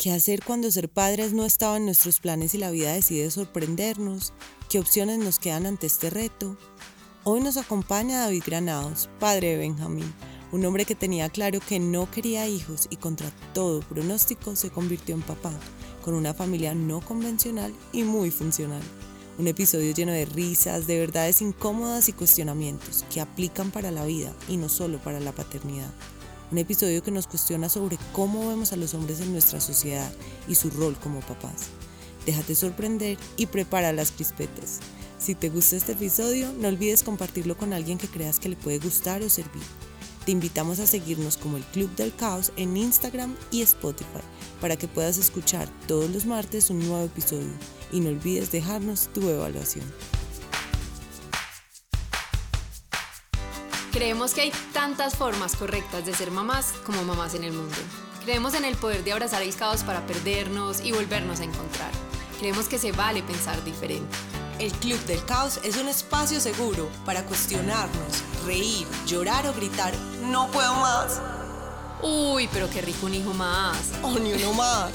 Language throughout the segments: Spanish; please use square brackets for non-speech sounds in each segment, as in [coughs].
¿Qué hacer cuando ser padres no estaba en nuestros planes y la vida decide sorprendernos? ¿Qué opciones nos quedan ante este reto? Hoy nos acompaña David Granados, padre de Benjamín, un hombre que tenía claro que no quería hijos y contra todo pronóstico se convirtió en papá, con una familia no convencional y muy funcional. Un episodio lleno de risas, de verdades incómodas y cuestionamientos que aplican para la vida y no solo para la paternidad. Un episodio que nos cuestiona sobre cómo vemos a los hombres en nuestra sociedad y su rol como papás. Déjate sorprender y prepara las crispetas. Si te gusta este episodio, no olvides compartirlo con alguien que creas que le puede gustar o servir. Te invitamos a seguirnos como el Club del Caos en Instagram y Spotify para que puedas escuchar todos los martes un nuevo episodio y no olvides dejarnos tu evaluación. Creemos que hay tantas formas correctas de ser mamás como mamás en el mundo. Creemos en el poder de abrazar el caos para perdernos y volvernos a encontrar. Creemos que se vale pensar diferente. El Club del Caos es un espacio seguro para cuestionarnos, reír, llorar o gritar, no puedo más. Uy, pero qué rico un hijo más. O ni uno [laughs] más.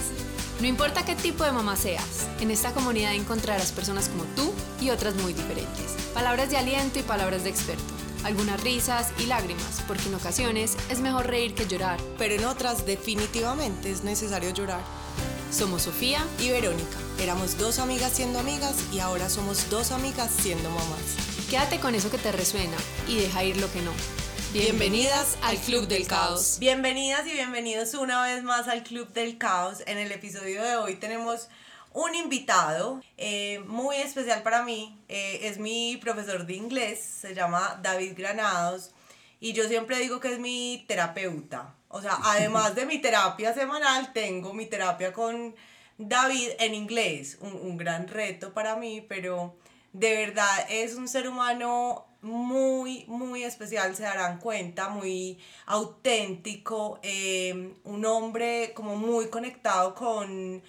No importa qué tipo de mamá seas, en esta comunidad encontrarás personas como tú y otras muy diferentes. Palabras de aliento y palabras de experto algunas risas y lágrimas, porque en ocasiones es mejor reír que llorar. Pero en otras definitivamente es necesario llorar. Somos Sofía y Verónica. Éramos dos amigas siendo amigas y ahora somos dos amigas siendo mamás. Quédate con eso que te resuena y deja ir lo que no. Bienvenidas al Club del Caos. Bienvenidas y bienvenidos una vez más al Club del Caos. En el episodio de hoy tenemos un invitado eh, muy especial para mí. Eh, es mi profesor de inglés, se llama David Granados. Y yo siempre digo que es mi terapeuta. O sea, [laughs] además de mi terapia semanal, tengo mi terapia con David en inglés. Un, un gran reto para mí, pero de verdad es un ser humano muy, muy especial, se darán cuenta, muy auténtico, eh, un hombre como muy conectado con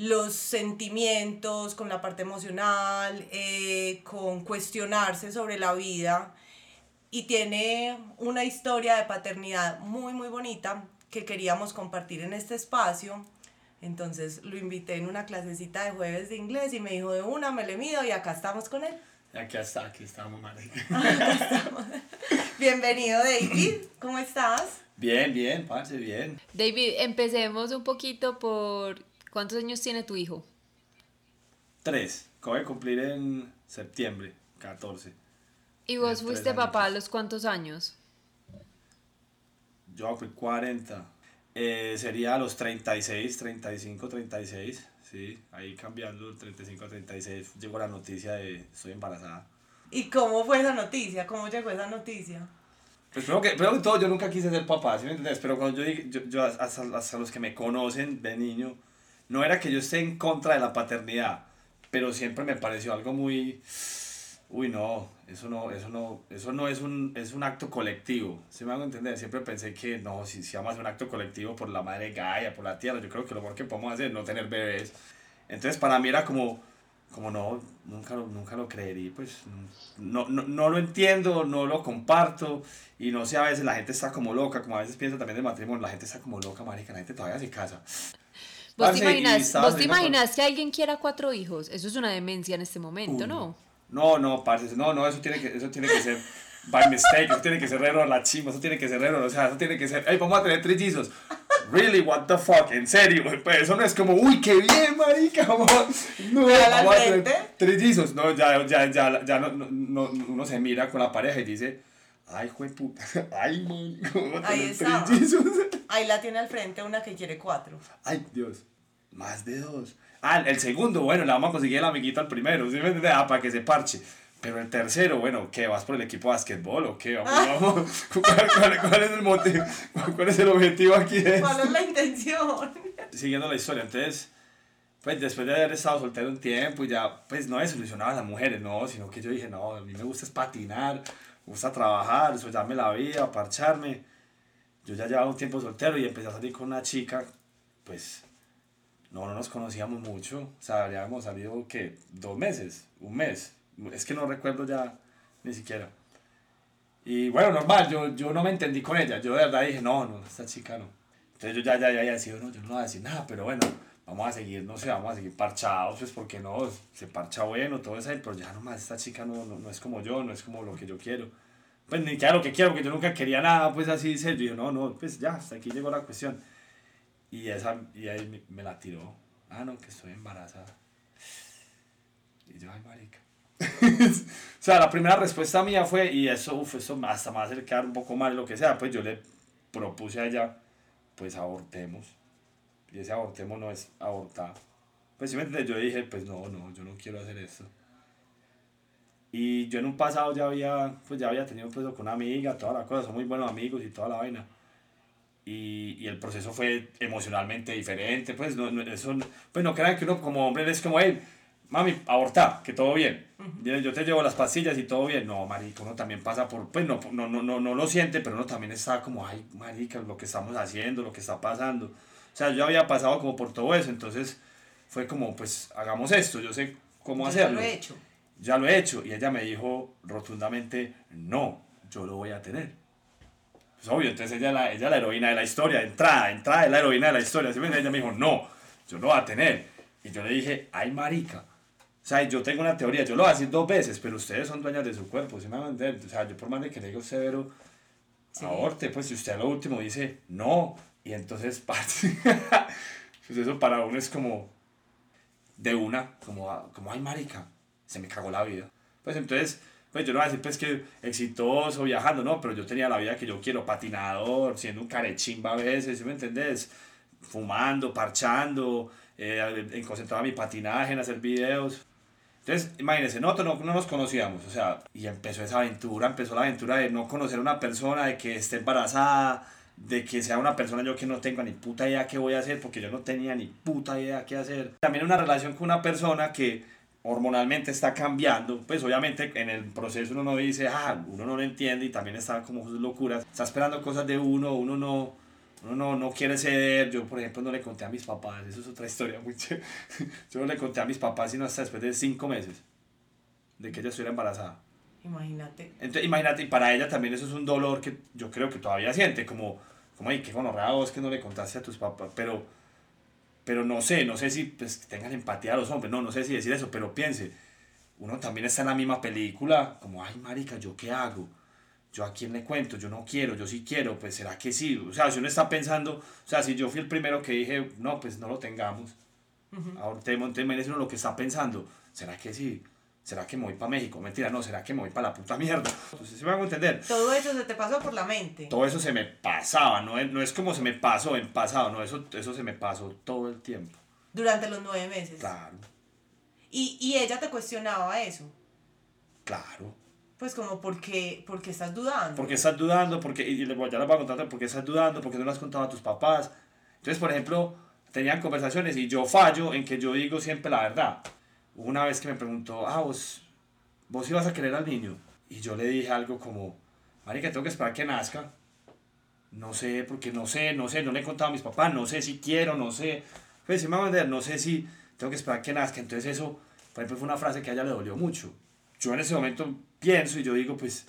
los sentimientos, con la parte emocional, eh, con cuestionarse sobre la vida. Y tiene una historia de paternidad muy, muy bonita que queríamos compartir en este espacio. Entonces lo invité en una clasecita de jueves de inglés y me dijo de una, me le mido y acá estamos con él. Aquí está, aquí estamos, marica. [laughs] Bienvenido, David. ¿Cómo estás? Bien, bien, parce, bien. David, empecemos un poquito por ¿Cuántos años tiene tu hijo? Tres. Acabo de cumplir en septiembre, 14. ¿Y vos fuiste papá a los cuántos años? Yo fui 40. Eh, sería a los 36, 35, 36. Sí, ahí cambiando 35 a 36 llegó la noticia de estoy embarazada. ¿Y cómo fue esa noticia? ¿Cómo llegó esa noticia? Pues primero que, primero que todo, yo nunca quise ser papá, ¿sí me entiendes? Pero cuando yo, yo, yo hasta, hasta los que me conocen de niño, no era que yo esté en contra de la paternidad, pero siempre me pareció algo muy, uy, no, eso no, eso no, eso no es un, es un acto colectivo, ¿sí me hago entender? Siempre pensé que no, si, si vamos a hacer un acto colectivo por la madre Gaia, por la tierra, yo creo que lo mejor que podemos hacer es no tener bebés. Entonces para mí era como, como no, nunca lo, nunca lo creería, pues no, no, no lo entiendo, no lo comparto y no sé, a veces la gente está como loca, como a veces piensa también del matrimonio, la gente está como loca, marica, la gente todavía se casa. ¿Vos te imaginas, ¿vos te imaginas que alguien quiera cuatro hijos? Eso es una demencia en este momento, ¿no? No, no, parce, no, no, eso tiene que, eso tiene que ser by mistake, eso tiene que ser raro la chima, eso tiene que ser raro, o sea, eso tiene que ser, hey, vamos a tener trillizos. Really, what the fuck, en serio, pues eso no es como, uy, qué bien, marica, vamos, no, vamos a tener trillizos, no, ya, ya, ya, ya no, no, uno se mira con la pareja y dice, ay, jue puta, [laughs] ay, man, Ahí está. Ahí la tiene al frente una que quiere cuatro. Ay, Dios. Más de dos. Ah, el segundo, bueno, le vamos a conseguir el amiguito al primero, ¿sí me entiendes? Ah, para que se parche. Pero el tercero, bueno, ¿qué? ¿Vas por el equipo de básquetbol o qué? Vamos, [laughs] ¿Cuál, es el motivo? ¿Cuál es el objetivo aquí? ¿Cuál es la intención? [laughs] Siguiendo la historia, entonces, pues después de haber estado soltero un tiempo y ya, pues no desilusionaba a las mujeres, no, sino que yo dije, no, a mí me gusta es patinar, me gusta trabajar, me la vida, parcharme. Yo ya llevaba un tiempo soltero y empecé a salir con una chica, pues no, no nos conocíamos mucho. O sea, habíamos salido, ¿qué? Dos meses, un mes. Es que no recuerdo ya ni siquiera. Y bueno, normal, yo, yo no me entendí con ella. Yo de verdad dije, no, no, esta chica no. Entonces yo ya, ya, ya había decidido, no, yo no voy a decir nada, pero bueno, vamos a seguir, no sé, vamos a seguir parchados, pues porque no, se parcha bueno, todo eso, pero ya nomás esta chica no, no, no es como yo, no es como lo que yo quiero. Pues ni claro lo que quiero, porque yo nunca quería nada, pues así serio. Yo, no, no, pues ya, hasta aquí llegó la cuestión. Y, esa, y ahí me, la tiró. Ah, no, que estoy embarazada. Y yo, ay, marica. [laughs] o sea, la primera respuesta mía fue, y eso, uf, eso hasta me va a hacer quedar un poco mal, lo que sea, pues yo le propuse a ella, pues abortemos. Y ese abortemos no es abortar. Pues simplemente yo dije, pues no, no, yo no quiero hacer esto. Y yo en un pasado ya había, pues ya había tenido un proceso con una amiga, toda la cosa, son muy buenos amigos y toda la vaina. Y, y el proceso fue emocionalmente diferente, pues no, no, eso, pues no crean que uno como hombre es como, hey, mami, aborta, que todo bien. Yo- te llevo las pastillas y todo bien. No, marica, uno también pasa por, pues no, no, no, no, no lo siente, pero uno también está como, ay, marica, lo que estamos haciendo, lo que está pasando. O sea, yo había pasado como por todo eso, entonces fue como, pues hagamos esto, yo sé cómo Yo ya hacerlo lo he hecho. ya lo he hecho. Y ella me dijo rotundamente, no, yo lo voy a tener. Pues obvio, entonces ella es la, ella la heroína de la historia, entrada, entrada es la heroína de la historia. ¿sí? Ella me dijo, no, yo lo voy a tener. Y yo le dije, ay, marica. O sea, yo tengo una teoría, yo lo voy a decir dos veces, pero ustedes son dueñas de su cuerpo, ¿sí me van a entender? O sea, yo por más de que le diga severo, Sí. aborte, pues si usted a lo último dice, no, y entonces, [laughs] pues eso para uno es como, de una, como, como ay marica, se me cagó la vida. Pues entonces, pues yo no voy a decir pues que exitoso, viajando, no, pero yo tenía la vida que yo quiero, patinador, siendo un carechimba a veces, ¿sí me entendés? Fumando, parchando, eh, en mi patinaje, en hacer videos. Entonces, imagínense, nosotros no, no nos conocíamos, o sea, y empezó esa aventura, empezó la aventura de no conocer a una persona, de que esté embarazada, de que sea una persona yo que no tenga ni puta idea qué voy a hacer, porque yo no tenía ni puta idea qué hacer. También una relación con una persona que hormonalmente está cambiando, pues obviamente en el proceso uno no dice, ah, uno no lo entiende y también está como sus locuras, está esperando cosas de uno, uno no, uno no, no quiere ceder, yo por ejemplo no le conté a mis papás, eso es otra historia muy chévere, [laughs] yo no le conté a mis papás sino hasta después de cinco meses de que ella estuviera embarazada. Imagínate. Entonces, imagínate, y para ella también eso es un dolor que yo creo que todavía siente, como, como, ay, qué gonorrea vos que no le contaste a tus papás, pero, pero no sé, no sé si pues, tengan empatía a los hombres, no, no sé si decir eso, pero piense, uno también está en la misma película, como, ay, marica, ¿yo qué hago? ¿Yo a quién le cuento? Yo no quiero, yo sí quiero, pues será que sí. O sea, si uno está pensando, o sea, si yo fui el primero que dije, no, pues no lo tengamos, ahora te monté uno lo que está pensando, ¿será que sí? ¿Será que me voy para México? Mentira, no, ¿será que me voy para la puta mierda? Entonces, ¿sí me hago entender? Todo eso se te pasó por la mente. todo eso se me pasaba, no es, no es como se me pasó en pasado, no, eso, eso se me pasó todo el tiempo. Durante los nueve meses. Claro, Y, y ella te cuestionaba eso. claro. Pues como, ¿por qué, por qué estás dudando? Porque estás dudando, porque, y le voy- ya les voy a contar por qué estás dudando, porque no le has contado a tus papás. Entonces, por ejemplo, tenían conversaciones y yo fallo en que yo digo siempre la verdad. Una vez que me preguntó, ah, vos, vos ibas a querer al niño. Y yo le dije algo como, marica, tengo que esperar que nazca. No sé, porque no sé, no sé, no le he contado a mis papás, no sé si quiero, no sé. Pues, si me va a entender, no sé si tengo que esperar que nazca. Entonces eso, por ejemplo, fue una frase que a ella le dolió mucho. Yo en ese momento pienso y yo digo, pues,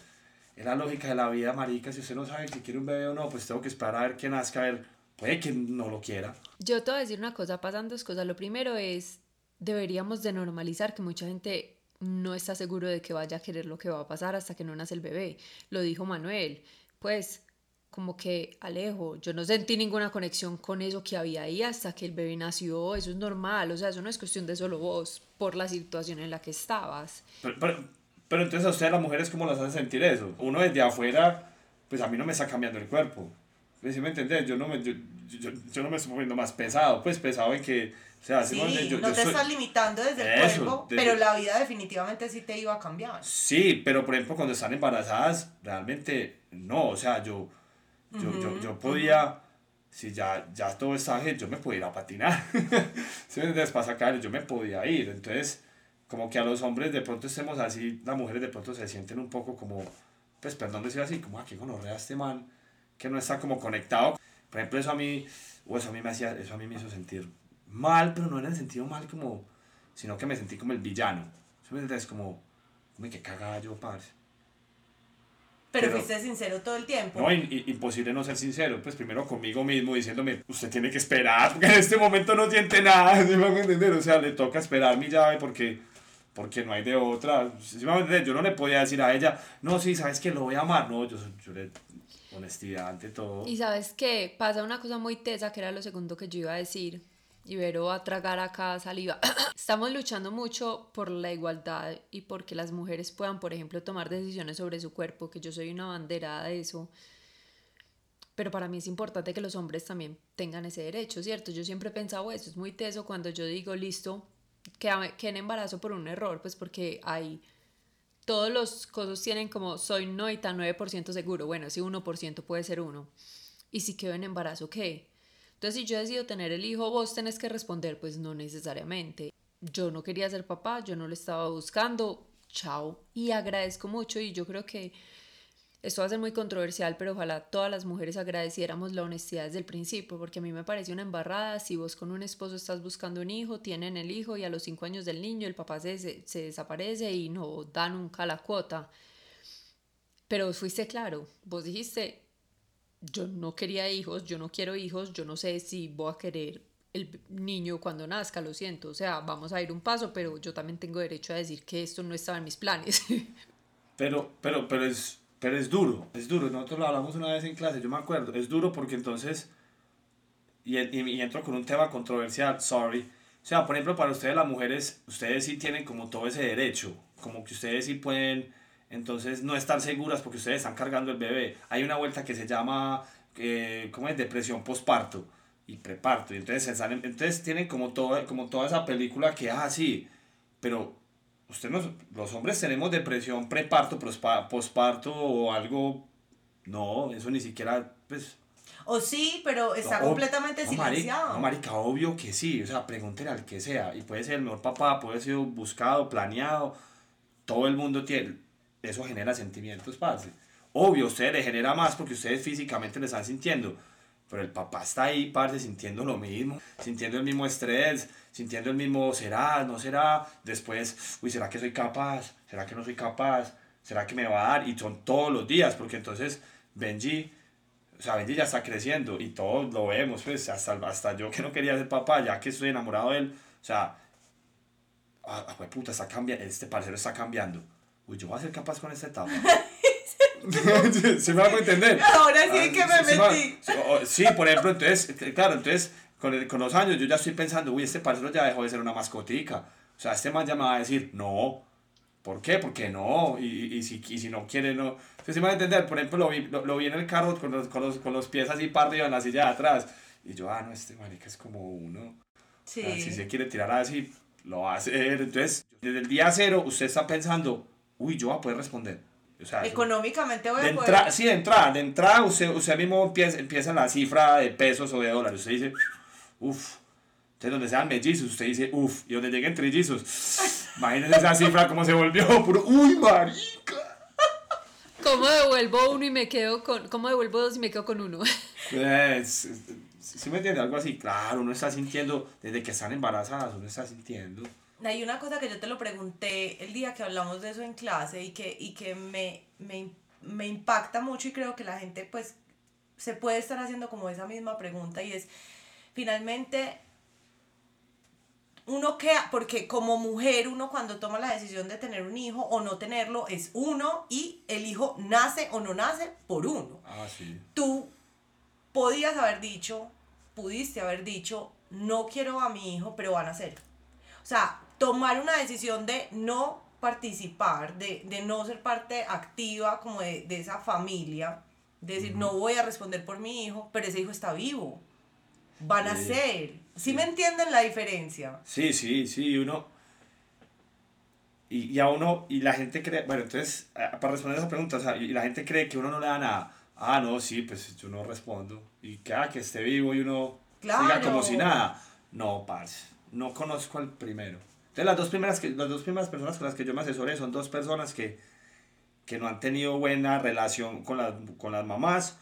es la lógica de la vida, marica. Si usted no sabe si quiere un bebé o no, pues tengo que esperar a ver que nazca, a ver, puede que no lo quiera. Yo te voy a decir una cosa, pasan dos cosas. Lo primero es, deberíamos de normalizar que mucha gente no está seguro de que vaya a querer lo que va a pasar hasta que no nace el bebé. Lo dijo Manuel. Pues como que Alejo, yo no sentí ninguna conexión con eso que había ahí hasta que el bebé nació, eso es normal, o sea, eso no es cuestión de solo vos, por la situación en la que estabas. Pero, pero, pero entonces a ustedes las mujeres, ¿cómo las hacen sentir eso? Uno desde afuera, pues a mí no me está cambiando el cuerpo. ¿Sí me entendés? Yo no me, yo, yo, yo no me estoy poniendo más pesado, pues pesado en que, o sea, ¿sí Sí, yo, no yo te soy- estás limitando desde el Eso, cuerpo, desde- pero la vida definitivamente sí te iba a cambiar. Sí, pero por ejemplo cuando están embarazadas, realmente no, o sea, yo, yo, yo, yo podía, si ya, ya todo bien, yo me podía ir a patinar, [laughs] entiendes? Para sacar, yo me podía ir, entonces como que a los hombres de pronto estemos así, las mujeres de pronto se sienten un poco como, pues perdón decir así, como, ah, qué gonorrea este man, que no está como conectado, por ejemplo eso a mí, o eso a mí me hacía, eso a mí me hizo sentir mal, pero no en el sentido mal como, sino que me sentí como el villano, ¿sí me entiendes? Como, Uy, qué cagada yo, parce. Pero, fuiste sincero todo el tiempo. No, imposible no ser sincero. Pues primero conmigo mismo diciéndome, usted tiene que esperar, porque en este momento no siente nada, [laughs] ¿sí me a entender? O sea, le toca esperar mi llave porque, porque no hay de otra. ¿Sí me a entender? Yo no le podía decir a ella, no, sí, sabes que lo voy a amar. No, yo, yo le, honestidad ante todo. Y sabes qué, pasa una cosa muy tesa que era lo segundo que yo iba a decir. Ibero va a tragar acá saliva. [coughs] Estamos luchando mucho por la igualdad y porque las mujeres puedan, por ejemplo, tomar decisiones sobre su cuerpo, que yo soy una banderada de eso. Pero para mí es importante que los hombres también tengan ese derecho, ¿cierto? Yo siempre he pensado eso, es muy teso cuando yo digo, listo, que, que en embarazo por un error, pues porque hay todos los cosas tienen como soy 99% seguro, bueno, si 1% puede ser uno. Y si quedo en embarazo, ¿qué? Entonces, si yo decido tener el hijo, vos tenés que responder, pues no necesariamente. Yo no quería ser papá, yo no lo estaba buscando, chao. Y agradezco mucho y yo creo que esto va a ser muy controversial, pero ojalá todas las mujeres agradeciéramos la honestidad desde el principio, porque a mí me parece una embarrada si vos con un esposo estás buscando un hijo, tienen el hijo y a los cinco años del niño el papá se, se desaparece y no da nunca la cuota. Pero fuiste claro, vos dijiste, yo no quería hijos, yo no quiero hijos, yo no sé si voy a querer el niño cuando nazca, lo siento, o sea, vamos a ir un paso, pero yo también tengo derecho a decir que esto no estaba en mis planes. [laughs] Pero, pero, pero es, pero es duro, es duro, nosotros lo hablamos una vez en clase, yo me acuerdo, es duro porque entonces, y, y, entro con un tema controversial, sorry, o sea, por ejemplo, para ustedes las mujeres, ustedes sí tienen como todo ese derecho, como que ustedes sí pueden entonces no estar seguras porque ustedes están cargando el bebé. Hay una vuelta que se llama, eh, ¿cómo es? Depresión postparto y preparto. Y entonces, salen, entonces tienen como, todo, como toda esa película que, ah, sí, pero usted no, los hombres tenemos depresión preparto, posparto o algo, no, eso ni siquiera, pues... O sí, pero está completamente silenciado. no, marica, obvio que sí, o sea, pregúntenle al que sea, y puede ser el mejor papá, puede ser buscado, planeado, todo el mundo tiene, eso genera sentimientos, parce. Obvio, usted le genera más porque ustedes físicamente le están sintiendo, pero el papá está ahí, parce, sintiendo lo mismo, sintiendo el mismo estrés, sintiendo el mismo será, no será, después, uy, ¿será que soy capaz? ¿Será que no soy capaz? ¿Será que me va a dar? Y son todos los días, porque entonces Benji, o sea, Benji ya está creciendo y todos lo vemos, pues, hasta, hasta yo que no quería ser papá, ya que estoy enamorado de él, o sea, ah, ah puta, está cambiando, este parcero está cambiando uy, yo voy a ser capaz con esta etapa. [laughs] ¿Se me va a entender? Ahora sí ah, que me metí. Sí, por ejemplo, entonces, claro, entonces, con, el, con los años yo ya estoy pensando, uy, este parcero ya dejó de ser una mascotica. O sea, este man ya me va a decir, no. ¿Por qué? Porque no. Y, y, si, y si no quiere, no. Entonces, me va a entender? Por ejemplo, lo vi, lo, lo vi en el carro con los, con, los, con los pies así para arriba en la silla de atrás. Y yo, ah, no, este marica es como uno. Sí. si se quiere tirar así, lo va a hacer. Entonces, desde el día cero, usted está pensando, uy, yo voy a poder responder. O sea, Económicamente voy a poder... Sí, de entrada, de entrada usted, usted mismo empieza, empieza la cifra de pesos o de dólares. Usted dice, uff. Entonces, donde sean mellizos, usted dice, uff. Y donde lleguen trillizos, [laughs] imagínense esa cifra cómo se volvió. Puro, uy, marica. ¿Cómo devuelvo uno y me quedo con... ¿Cómo devuelvo dos y me quedo con uno? Pues, si me entiende? Algo así. Claro, uno está sintiendo, desde que están embarazadas, uno está sintiendo hay una cosa que yo te lo pregunté el día que hablamos de eso en clase y que, y que me, me, me impacta mucho y creo que la gente pues se puede estar haciendo como esa misma pregunta y es finalmente uno queda, porque como mujer uno cuando toma la decisión de tener un hijo o no tenerlo es uno y el hijo nace o no nace por uno. Ah, sí. Tú podías haber dicho, pudiste haber dicho, no quiero a mi hijo, pero van a ser. O sea, tomar una decisión de no participar, de, de no ser parte activa como de, de esa familia, de decir, no voy a responder por mi hijo, pero ese hijo está vivo, van a ser. ¿Sí, me entienden la diferencia? Sí, sí, sí, uno... Y, y a uno, y la gente cree, bueno, entonces, para responder esa pregunta, o sea, y la gente cree que uno no le da nada. Ah, no, sí, pues yo no respondo. Y que, ah, que esté vivo y uno siga como si nada. No, parce, no conozco al primero. Entonces, las dos primeras, que, las dos primeras personas con las que yo me asesoré son dos personas que, que no han tenido buena relación con, las, con las mamás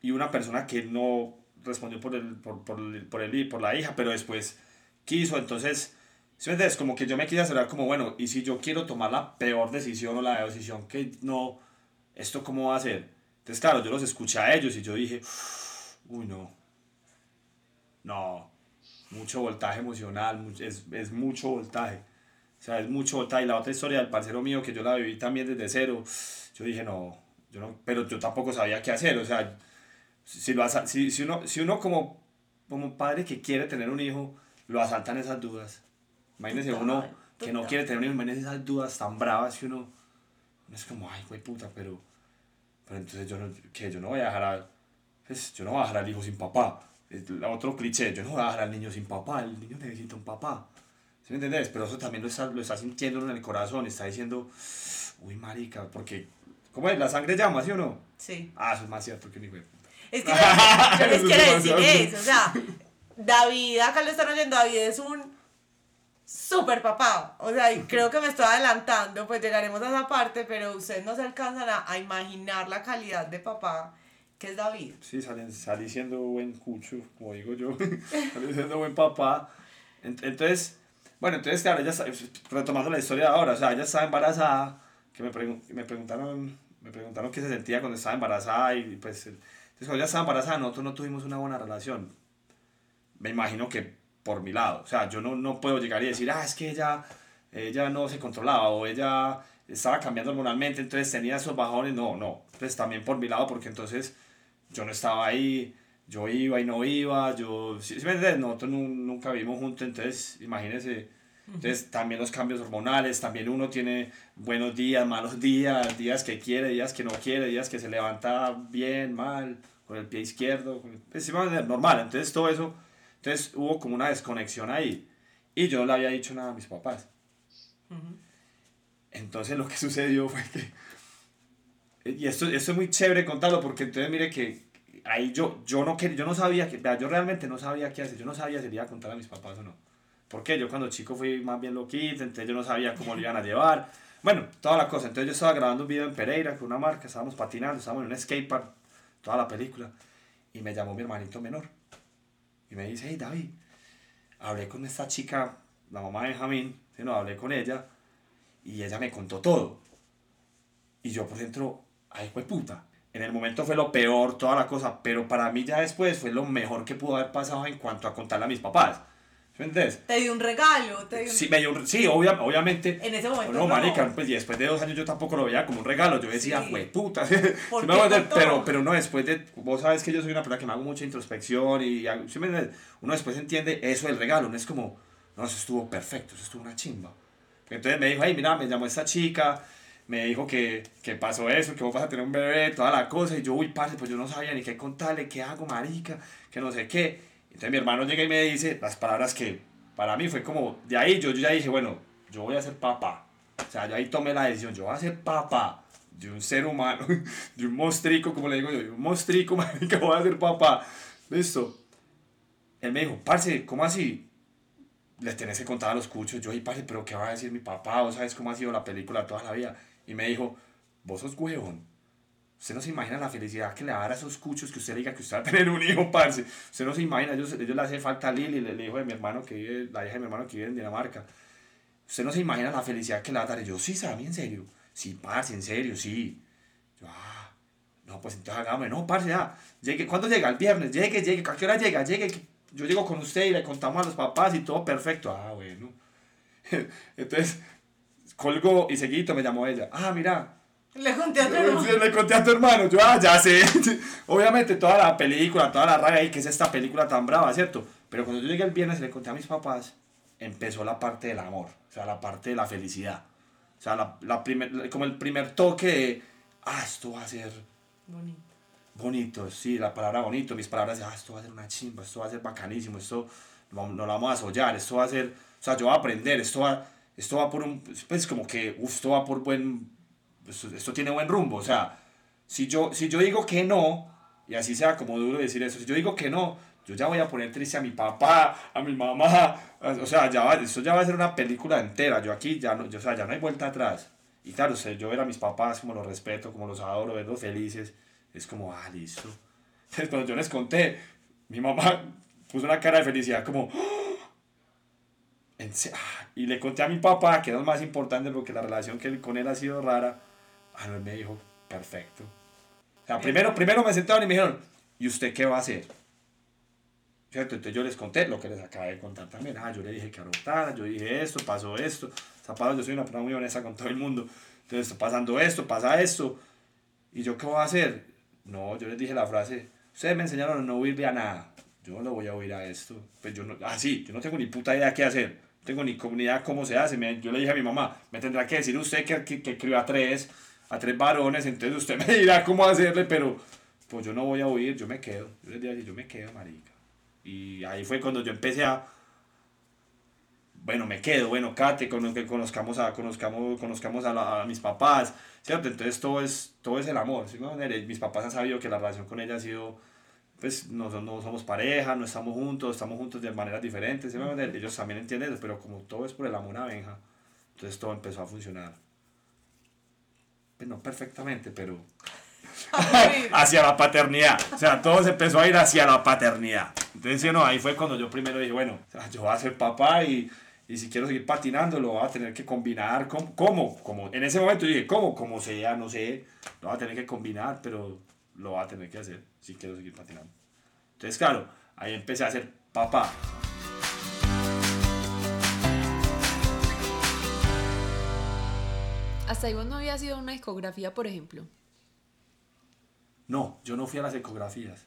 y una persona que no respondió por el, por, por, por, el, por la hija, pero después quiso. Entonces, es como que yo me quise asesorar como, bueno, y si yo quiero tomar la peor decisión o la decisión que no ¿esto cómo va a ser? Entonces, claro, yo los escuché a ellos y yo dije, uy, no, no, mucho voltaje emocional, es, es mucho voltaje. O sea, es mucho voltaje. Y la otra historia del parcero mío, que yo la viví también desde cero, yo dije, no, yo no, pero yo tampoco sabía qué hacer. O sea, si, lo si, si, uno, si uno como, como padre que quiere tener un hijo, lo asaltan esas dudas. Imagínese uno que no quiere tener un hijo, imagínese esas dudas tan bravas que uno, uno es como, ay, güey, puta, pero, pero entonces yo no, que yo no voy a dejar a, pues, yo no voy a dejar al hijo sin papá. Otro cliché, yo no voy a dejar al niño sin papá, el niño necesita un papá. ¿Sí me entendés? Pero eso también lo está, lo está sintiendo en el corazón, está diciendo, uy, marica, porque, ¿cómo es? ¿La sangre llama, sí o no? Sí. Ah, eso es más cierto que un hijo Es que yo les quiero decir eso, o sea, David, acá lo están oyendo, David es un super papá, o sea, y creo que me estoy adelantando, pues llegaremos a esa parte, pero ustedes no se alcanzan a, a imaginar la calidad de papá que es David. Sí, salí, salí siendo buen cucho, como digo yo, [laughs] salí siendo buen papá. Entonces, bueno, entonces, claro, ella, retomando la historia de ahora, o sea, ella estaba embarazada, que me, me, preguntaron, me preguntaron qué se sentía cuando estaba embarazada y pues, entonces cuando ella estaba embarazada nosotros no tuvimos una buena relación. Me imagino que por mi lado, o sea, yo no, no puedo llegar y decir, ah, es que ella, ella no se controlaba o ella estaba cambiando hormonalmente, entonces tenía esos bajones, no, no, pues también por mi lado, porque entonces yo no estaba ahí, yo iba y no iba, yo, si me entiendes? Nosotros nunca vivimos juntos, entonces imagínense, entonces también los cambios hormonales, también uno tiene buenos días, malos días, días que quiere, días que no quiere, días que se levanta bien, mal, con el pie izquierdo, con el, normal, entonces todo eso, entonces hubo como una desconexión ahí, y yo no le había dicho nada a mis papás. Entonces lo que [laughs] sucedió fue que y esto, esto es muy chévere contarlo porque entonces mire que ahí yo, yo, no, yo no sabía, que, yo realmente no sabía qué hacer, yo no sabía si le iba a contar a mis papás o no. Porque yo cuando chico fui más bien loquito, entonces yo no sabía cómo lo iban a llevar. Bueno, toda la cosa. Entonces yo estaba grabando un video en Pereira con una marca, estábamos patinando, estábamos en un skatepark, toda la película. Y me llamó mi hermanito menor. Y me dice, hey David, hablé con esta chica, la mamá de Benjamín, no, hablé con ella y ella me contó todo. Y yo por dentro, ay, fue puta. En el momento fue lo peor, toda la cosa, pero para mí ya después fue lo mejor que pudo haber pasado en cuanto a contarle a mis papás. ¿Me entiendes? Te dio un regalo. Te dio Sí, me dio sí obviamente. En ese momento. No, marica, pues y después de dos años yo tampoco lo veía como un regalo. Yo decía, güey, puta. [laughs] pero, pero no, después de. Vos sabes que yo soy una persona que me hago mucha introspección y. ¿sí me entiendes? Uno después entiende eso del regalo. No es como, no, eso estuvo perfecto, eso estuvo una chimba. Entonces me dijo, ay, mira, me llamó esta chica me dijo que, que, pasó eso, que vos vas a tener un bebé, toda la cosa, y yo, uy, parce, pues yo no sabía ni qué contarle, qué hago, marica, que no sé qué. Entonces mi hermano llega y me dice las palabras que para mí fue como, de ahí yo, yo ya dije, bueno, yo voy a ser papá. O sea, yo ahí tomé la decisión, yo voy a ser papá de un ser humano, [laughs] de un mostrico, como le digo yo, de un mostrico, [laughs] marica, voy a ser papá. Listo. Él me dijo, parce, ¿cómo así? Les tenés que contar a los cuchos. Yo, y parce, pero ¿qué va a decir mi papá? ¿O sabes cómo ha sido la película toda la vida? Y me dijo, vos sos huevón. Usted no se imagina la felicidad que le va a esos cuchos que usted diga que usted va a tener un hijo, parce. Usted no se imagina, ellos, ellos le hace falta a Lili, el hijo de mi hermano que vive, la hija de mi hermano que vive en Dinamarca. Usted no se imagina la felicidad que le va a dar. yo, sí, Sammy, en serio. Sí, parce, en serio, sí. Yo, ah, no, pues entonces hagamos, no, parce, ya. Llegue, ¿cuándo llega? El viernes, llegue, llegue, ¿a qué hora llega? Llegue, yo llego con usted y le contamos a los papás y todo perfecto. Ah, bueno. [laughs] entonces, colgó y seguito me llamó ella. Ah, mira. Le conté a tu hermano. Le conté a tu hermano. Yo, ah, ya sé. [laughs] Obviamente toda la película, toda la raya ahí, que es esta película tan brava, ¿cierto? Pero cuando yo llegué el viernes y le conté a mis papás, empezó la parte del amor, o sea, la parte de la felicidad. O sea, la, la primer, como el primer toque de, ah, esto va a ser... Bonito. Bonito, sí, la palabra bonito, mis palabras de, ah, esto va a ser una chimba, esto va a ser bacanísimo, esto no, no lo vamos a sollar, esto va a ser, o sea, yo voy a aprender, esto va esto va por un, pues como que, uf, esto va por buen, esto, tiene buen rumbo, o sea, si yo, si yo digo que no, y así sea como duro decir eso, si yo digo que no, yo ya voy a poner triste a mi papá, a mi mamá, o sea, ya va, esto ya va a ser una película entera, yo aquí ya no, yo, o sea, ya no hay vuelta atrás. Y claro, o yo ver a mis papás como los respeto, como los adoro, verlos felices, es como, ah, listo. [laughs] Entonces, cuando yo les conté, mi mamá puso una cara de felicidad como, Ah, y le conté a mi papá, que era lo más importante porque la relación que con él ha sido rara. Ah, no, él me dijo, perfecto. O sea, primero, primero me sentaron y me dijeron, ¿y usted qué va a hacer? ¿Cierto? Entonces yo les conté lo que les acabé de contar también. Ah, yo le dije que adoptara, yo dije esto, pasó esto. Zapatos, yo soy una persona muy honesta con todo el mundo. Entonces está pasando esto, pasa esto. ¿Y yo qué voy a hacer? No, yo les dije la frase, ustedes me enseñaron a no oírle a nada. Yo no voy a oír a esto. Pues yo no, ah, sí, yo no tengo ni puta idea qué hacer. Tengo ni comunidad cómo se hace. Yo le dije a mi mamá, me tendrá que decir usted que, que, que crió a tres, a tres varones, entonces usted me [laughs] dirá cómo hacerle, pero pues yo no voy a oír, yo me quedo. Yo les dije yo me quedo, marica. Y ahí fue cuando yo empecé a, bueno, me quedo, bueno, Kate, con, que conozcamos a, conozcamos, conozcamos a, la- a mis papás, ¿cierto? Entonces todo es, todo es el amor, ¿sí? Mis papás han sabido que la relación con ella ha sido, pues, no, no somos pareja, no estamos juntos, estamos juntos de maneras diferentes, ¿sí? Ellos también entienden eso, pero como todo es por el amor a Benja, entonces todo empezó a funcionar. Pues no perfectamente, pero [laughs] hacia la paternidad. O sea, todo se empezó a ir hacia la paternidad. Entonces, ¿sí o no, ahí fue cuando yo primero dije, bueno, yo voy a ser papá y, y si quiero seguir patinando, lo voy a tener que combinar. ¿Cómo? ¿Cómo? Como, en ese momento dije, ¿cómo? Como sea, no sé, lo voy a tener que combinar, pero lo voy a tener que hacer si quiero seguir patinando. Entonces, claro, ahí empecé a ser papá. Hasta ahí vos no había sido una ecografía, por ejemplo. No, yo no fui a las ecografías.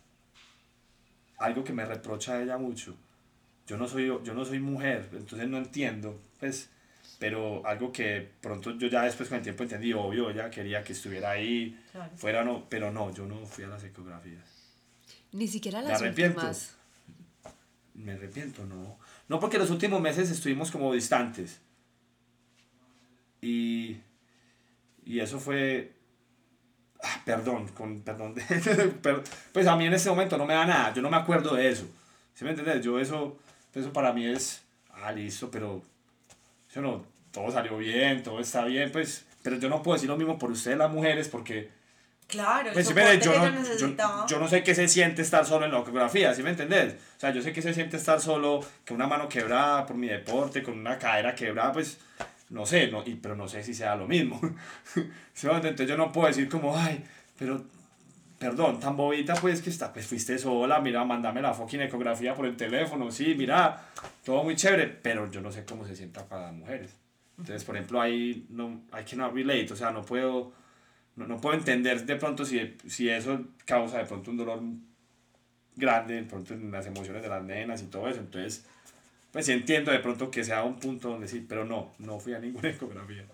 Algo que me reprocha ella mucho. Yo no soy, yo no soy mujer, entonces no entiendo, pues, pero algo que pronto yo ya después con el tiempo entendí, obvio, ella quería que estuviera ahí, Claro. fuera no, pero no, yo no fui a las ecografías. Ni siquiera Me las arrepiento. últimas. Me arrepiento, no. No porque los últimos meses estuvimos como distantes. Y, y eso fue... ah, perdón, con perdón. [laughs] de- pues a mí en ese momento no me da nada, yo no me acuerdo de eso. ¿Sí me entiendes? Yo eso, eso para mí es... Ah, listo, pero... Eso no, todo salió bien, todo está bien, pues... Pero yo no puedo decir lo mismo por ustedes las mujeres porque... Claro, Pues, sí, yo, que no, yo, yo no sé qué se siente estar solo en la ecografía, ¿sí me entendés? O sea, yo sé que se siente estar solo, que una mano quebrada por mi deporte, con una cadera quebrada, pues no sé, no, y, pero no sé si sea lo mismo. [laughs] ¿Sí? Entonces yo no puedo decir como, ay, pero perdón, tan bobita pues que está, pues fuiste sola, mira, mándame la fucking ecografía por el teléfono, sí, mira, todo muy chévere, pero yo no sé cómo se sienta para las mujeres. Entonces, por ejemplo, ahí no, I cannot relate, o sea, no puedo, no, no puedo entender de pronto si, si eso causa de pronto un dolor grande, de pronto en las emociones de las nenas y todo eso, entonces, pues sí entiendo de pronto que sea un punto donde sí, pero no, no fui a ninguna [laughs] ecografía.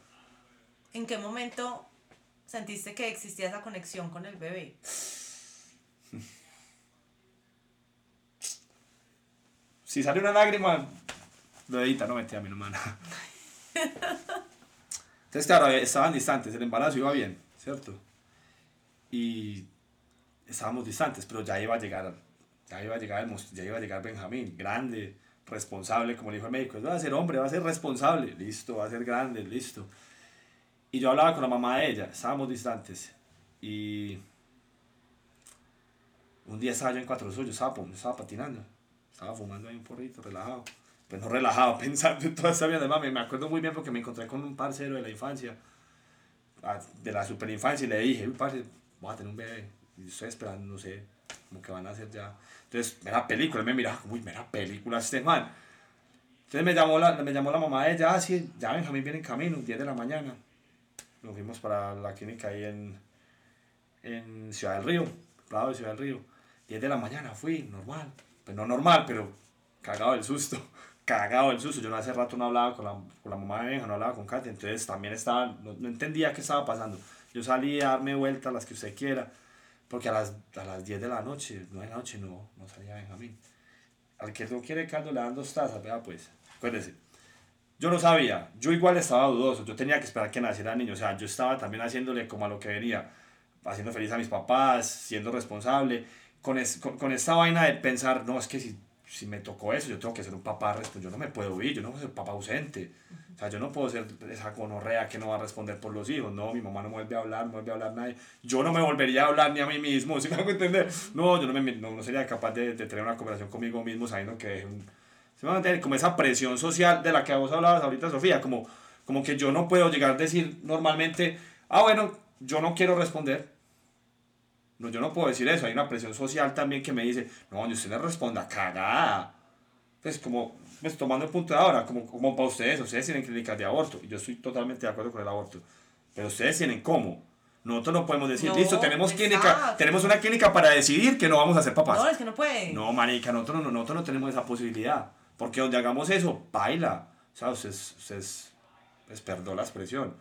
¿En qué momento sentiste que existía esa conexión con el bebé? Si sale una lágrima, lo edita, no metí a mi hermana. [laughs] Entonces, claro, estaban distantes, el embarazo iba bien, ¿cierto? Y estábamos distantes, pero ya iba a llegar, ya iba a llegar, ya iba a llegar Benjamín, grande, responsable, como le dijo el médico, va a ser hombre, va a ser responsable, listo, va a ser grande, listo. Y yo hablaba con la mamá de ella, estábamos distantes, y un día estaba yo en Cuatro Suyos, estaba, estaba patinando, estaba fumando ahí un porrito, relajado. Pues no relajado, [laughs] pensando en toda esta vida de mami. Me acuerdo muy bien porque me encontré con un parcero de la infancia, ah, de la super infancia, y le dije, uy, parce, voy a tener un bebé. Y estoy esperando, no sé, como que van a hacer ya. Entonces, mera película, me mira, uy, mera película este man. Entonces me llamó la, me llamó la mamá de ella, ah, sí, ya Benjamín viene en camino, 10 de la mañana. Nos fuimos para la clínica ahí en, en Ciudad del Río, lado de Ciudad del Río. 10 de la mañana fui, normal. Pues no normal, pero cagado del susto. Cagado del susto. Yo hace rato no hablaba con la, con la mamá de Benja, no hablaba con Katia, entonces también estaba, no, no entendía qué estaba pasando. Yo salí a darme vueltas, las que usted quiera, porque a las, a las 10 de la noche, 9 de la noche, no, no salía Benjamín. Al que no quiere caldo le dan dos tazas, vea pues, acuérdese. Yo no sabía, yo igual estaba dudoso, yo tenía que esperar que naciera el niño, o sea, yo estaba también haciéndole como a lo que venía, haciendo feliz a mis papás, siendo responsable, con, es- con, con esta vaina de pensar, no, es que si, si me tocó eso, yo tengo que ser un papá, resp- yo no me puedo ir, yo no puedo ser papá ausente, o sea, yo no puedo ser esa gonorrea que no va a responder por los hijos, no, mi mamá no me vuelve a hablar, no vuelve a hablar nadie, yo no me volvería a hablar ni a mí mismo, [laughs] ¿sí me hago entender? No, yo no, me, no, no sería capaz de, de tener una conversación conmigo mismo sabiendo que dejé un, ¿sí me entender? Como esa presión social de la que vos hablabas ahorita, Sofía, como, como que yo no puedo llegar a decir normalmente, ah, bueno, yo no quiero responder. No, yo no puedo decir eso. Hay una presión social también que me dice, no, usted le responda, cagada. Pues como, pues tomando el punto de ahora, como, como para ustedes, ustedes tienen clínicas de aborto. Y yo estoy totalmente de acuerdo con el aborto. Pero ustedes tienen cómo. Nosotros no podemos decir, No, listo, tenemos clínica, tenemos una clínica para decidir que no vamos a ser papás. No, es que no puede. No, marica, nosotros no, nosotros no tenemos esa posibilidad. Porque donde hagamos eso, baila. O sea, usted, es- usted es, es- perdón la expresión,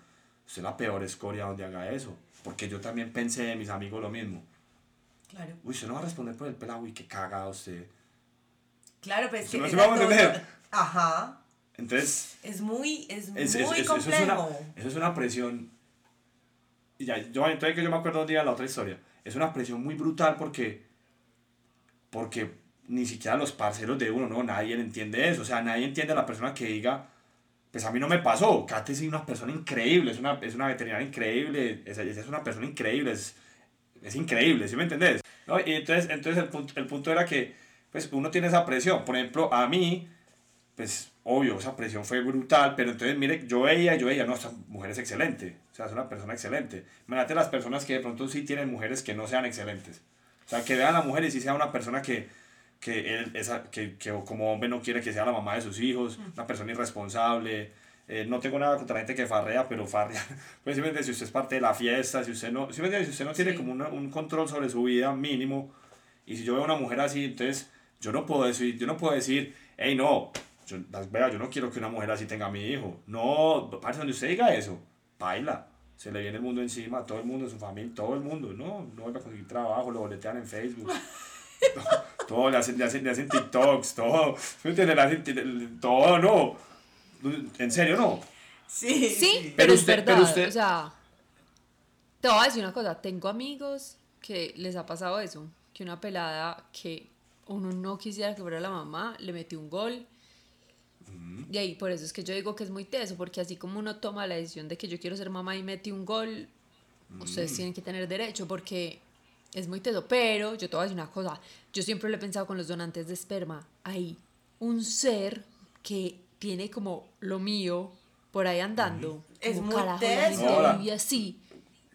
usted es la peor escoria donde haga eso. Porque yo también pensé de mis amigos lo mismo. Claro. Uy, usted no va a responder por el pelado, uy, qué cagado usted. Claro, pues ¿Sí que esa me vamos a entender? [laughs] Ajá. Entonces, Es muy, es, es- muy es- es- eso, complejo. es una, eso es una presión. Y ya, yo, entonces que yo me acuerdo un día de la otra historia. Es una presión muy brutal porque. Porque ni siquiera los parceros de uno, no, nadie entiende eso. O sea, nadie entiende a la persona que diga. Pues a mí no me pasó. Kate es una persona increíble, es una, es una veterinaria increíble, es, es una persona increíble, es, es increíble, ¿sí me entendés? ¿No? Y entonces, entonces el, punto, el punto era que pues uno tiene esa presión. Por ejemplo, a mí, pues obvio, esa presión fue brutal, pero entonces mire, yo veía, yo veía, no, esta mujer es excelente, o sea, es una persona excelente. Imagínate las personas que de pronto sí tienen mujeres que no sean excelentes. O sea, que vean a la mujer y sí sea una persona que, que, él, esa, que, que como hombre no quiere que sea la mamá de sus hijos, una persona irresponsable. Eh, no tengo nada contra la gente que farrea, pero farrea. [laughs] Pues simplemente si usted es parte de la fiesta, si usted no, simplemente si usted no tiene Sí. como una- un control sobre su vida mínimo, y si yo veo a una mujer así, entonces yo no puedo decir, yo no puedo decir, hey, no, yo, vea, yo no quiero que una mujer así tenga a mi hijo. No, parce, donde usted diga eso, baila. Se le viene el mundo encima, todo el mundo, su familia, todo el mundo. No, no vuelve a conseguir trabajo, lo boletean en Facebook. [laughs] todo, [laughs] todo, le hacen, le hacen, le hacen TikToks, todo. ¿Me entiendes? Le hacen todo, no. En serio, no. Sí, Sí, pero, Pero es usted- verdad. pero usted- O sea, te voy a decir una cosa. Tengo amigos que les ha pasado eso. Que una pelada que uno no quisiera que fuera la mamá, le metió un gol. Y ahí, por eso es que yo digo que es muy teso, porque así como uno toma la decisión de que yo quiero ser mamá y mete un gol, ustedes tienen que tener derecho, porque es muy teso. Pero yo te voy a decir una cosa, yo siempre lo he pensado con los donantes de esperma. Hay un ser que tiene como lo mío por ahí andando. Es Como, muy carajo, la teso. vive así.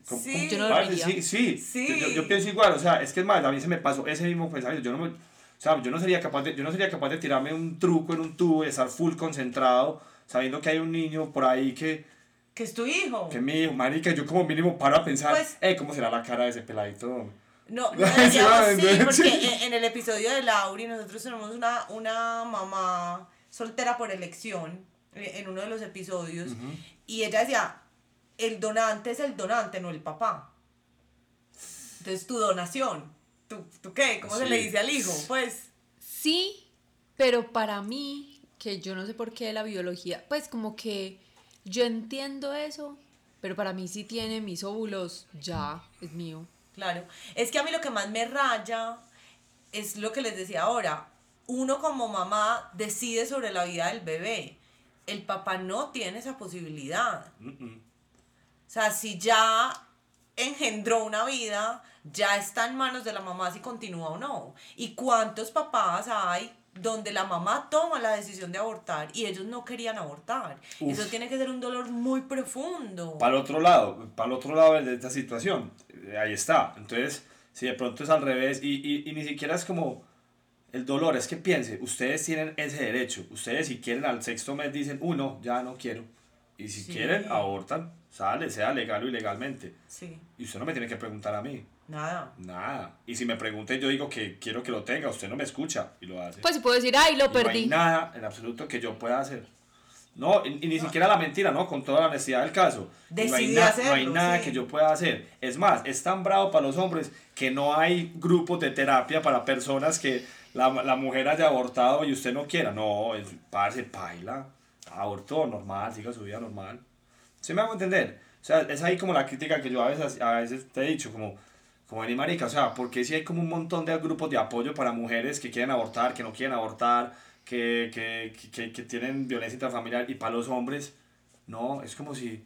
Sí. Yo no sí, sí, Sí. Yo, yo- pienso igual, o sea, es que es más, a mí se me pasó ese mismo pensamiento, yo no me, o sea, yo no sería capaz de, yo no sería capaz de tirarme un truco en un tubo y estar full concentrado, sabiendo que hay un niño por ahí que, Que es tu hijo. que mi hijo, marica, yo como mínimo paro a pensar, Pues- hey, ¿cómo será la cara de ese peladito? No, [laughs] no Sí, decíamos sí, sí. porque [laughs] en, en el episodio de Lauri nosotros tenemos una, una mamá soltera por elección eh, en uno de los episodios y ella decía, el donante es el donante, no el papá. Entonces tu donación, ¿tú, tú qué? ¿Cómo se Sí. le dice al hijo? Pues Sí, pero para mí, que yo no sé por qué la biología, pues como que yo entiendo eso, pero para mí si tiene mis óvulos, ya es mío. Claro, es que a mí lo que más me raya es lo que les decía ahora. Uno como mamá decide sobre la vida del bebé. El papá no tiene esa posibilidad. O sea, si ya engendró una vida, ya está en manos de la mamá si continúa o no. ¿Y cuántos papás hay donde la mamá toma la decisión de abortar y ellos no querían abortar? Uf. Eso tiene que ser un dolor muy profundo. Para el otro lado, para el otro lado de esta situación, eh, ahí está. Entonces, si de pronto es al revés y, y, y ni siquiera es como el dolor, es que piense, ustedes tienen ese derecho. Ustedes si quieren al sexto mes dicen, uno, ya no quiero. Y si Sí. quieren, abortan, sale, sea legal o ilegalmente. Sí, Y usted no me tiene que preguntar a mí, nada. nada. Y si me pregunta y yo digo que quiero que lo tenga, usted no me escucha y lo hace. Pues puedo decir, ay, lo Y no hay perdí. nada en absoluto que yo pueda hacer. No, y, y ni siquiera la mentira, ¿no? Con toda la honestidad del caso. no hay, Decidí na- no hay hacerlo, nada sí. que yo pueda hacer. Es más, es tan bravo para los hombres que no hay grupos de terapia para personas que la, la mujer haya abortado y usted no quiera. No, es, parce, paila. Abortó normal, siga su vida normal. ¿Sí me hago entender? O sea, es ahí como la crítica que yo a veces, a veces te he dicho, como, como vení marica, o sea, porque si hay como un montón de grupos de apoyo para mujeres que quieren abortar, que no quieren abortar, que, que, que, que tienen violencia intrafamiliar y para los hombres, no, es como si,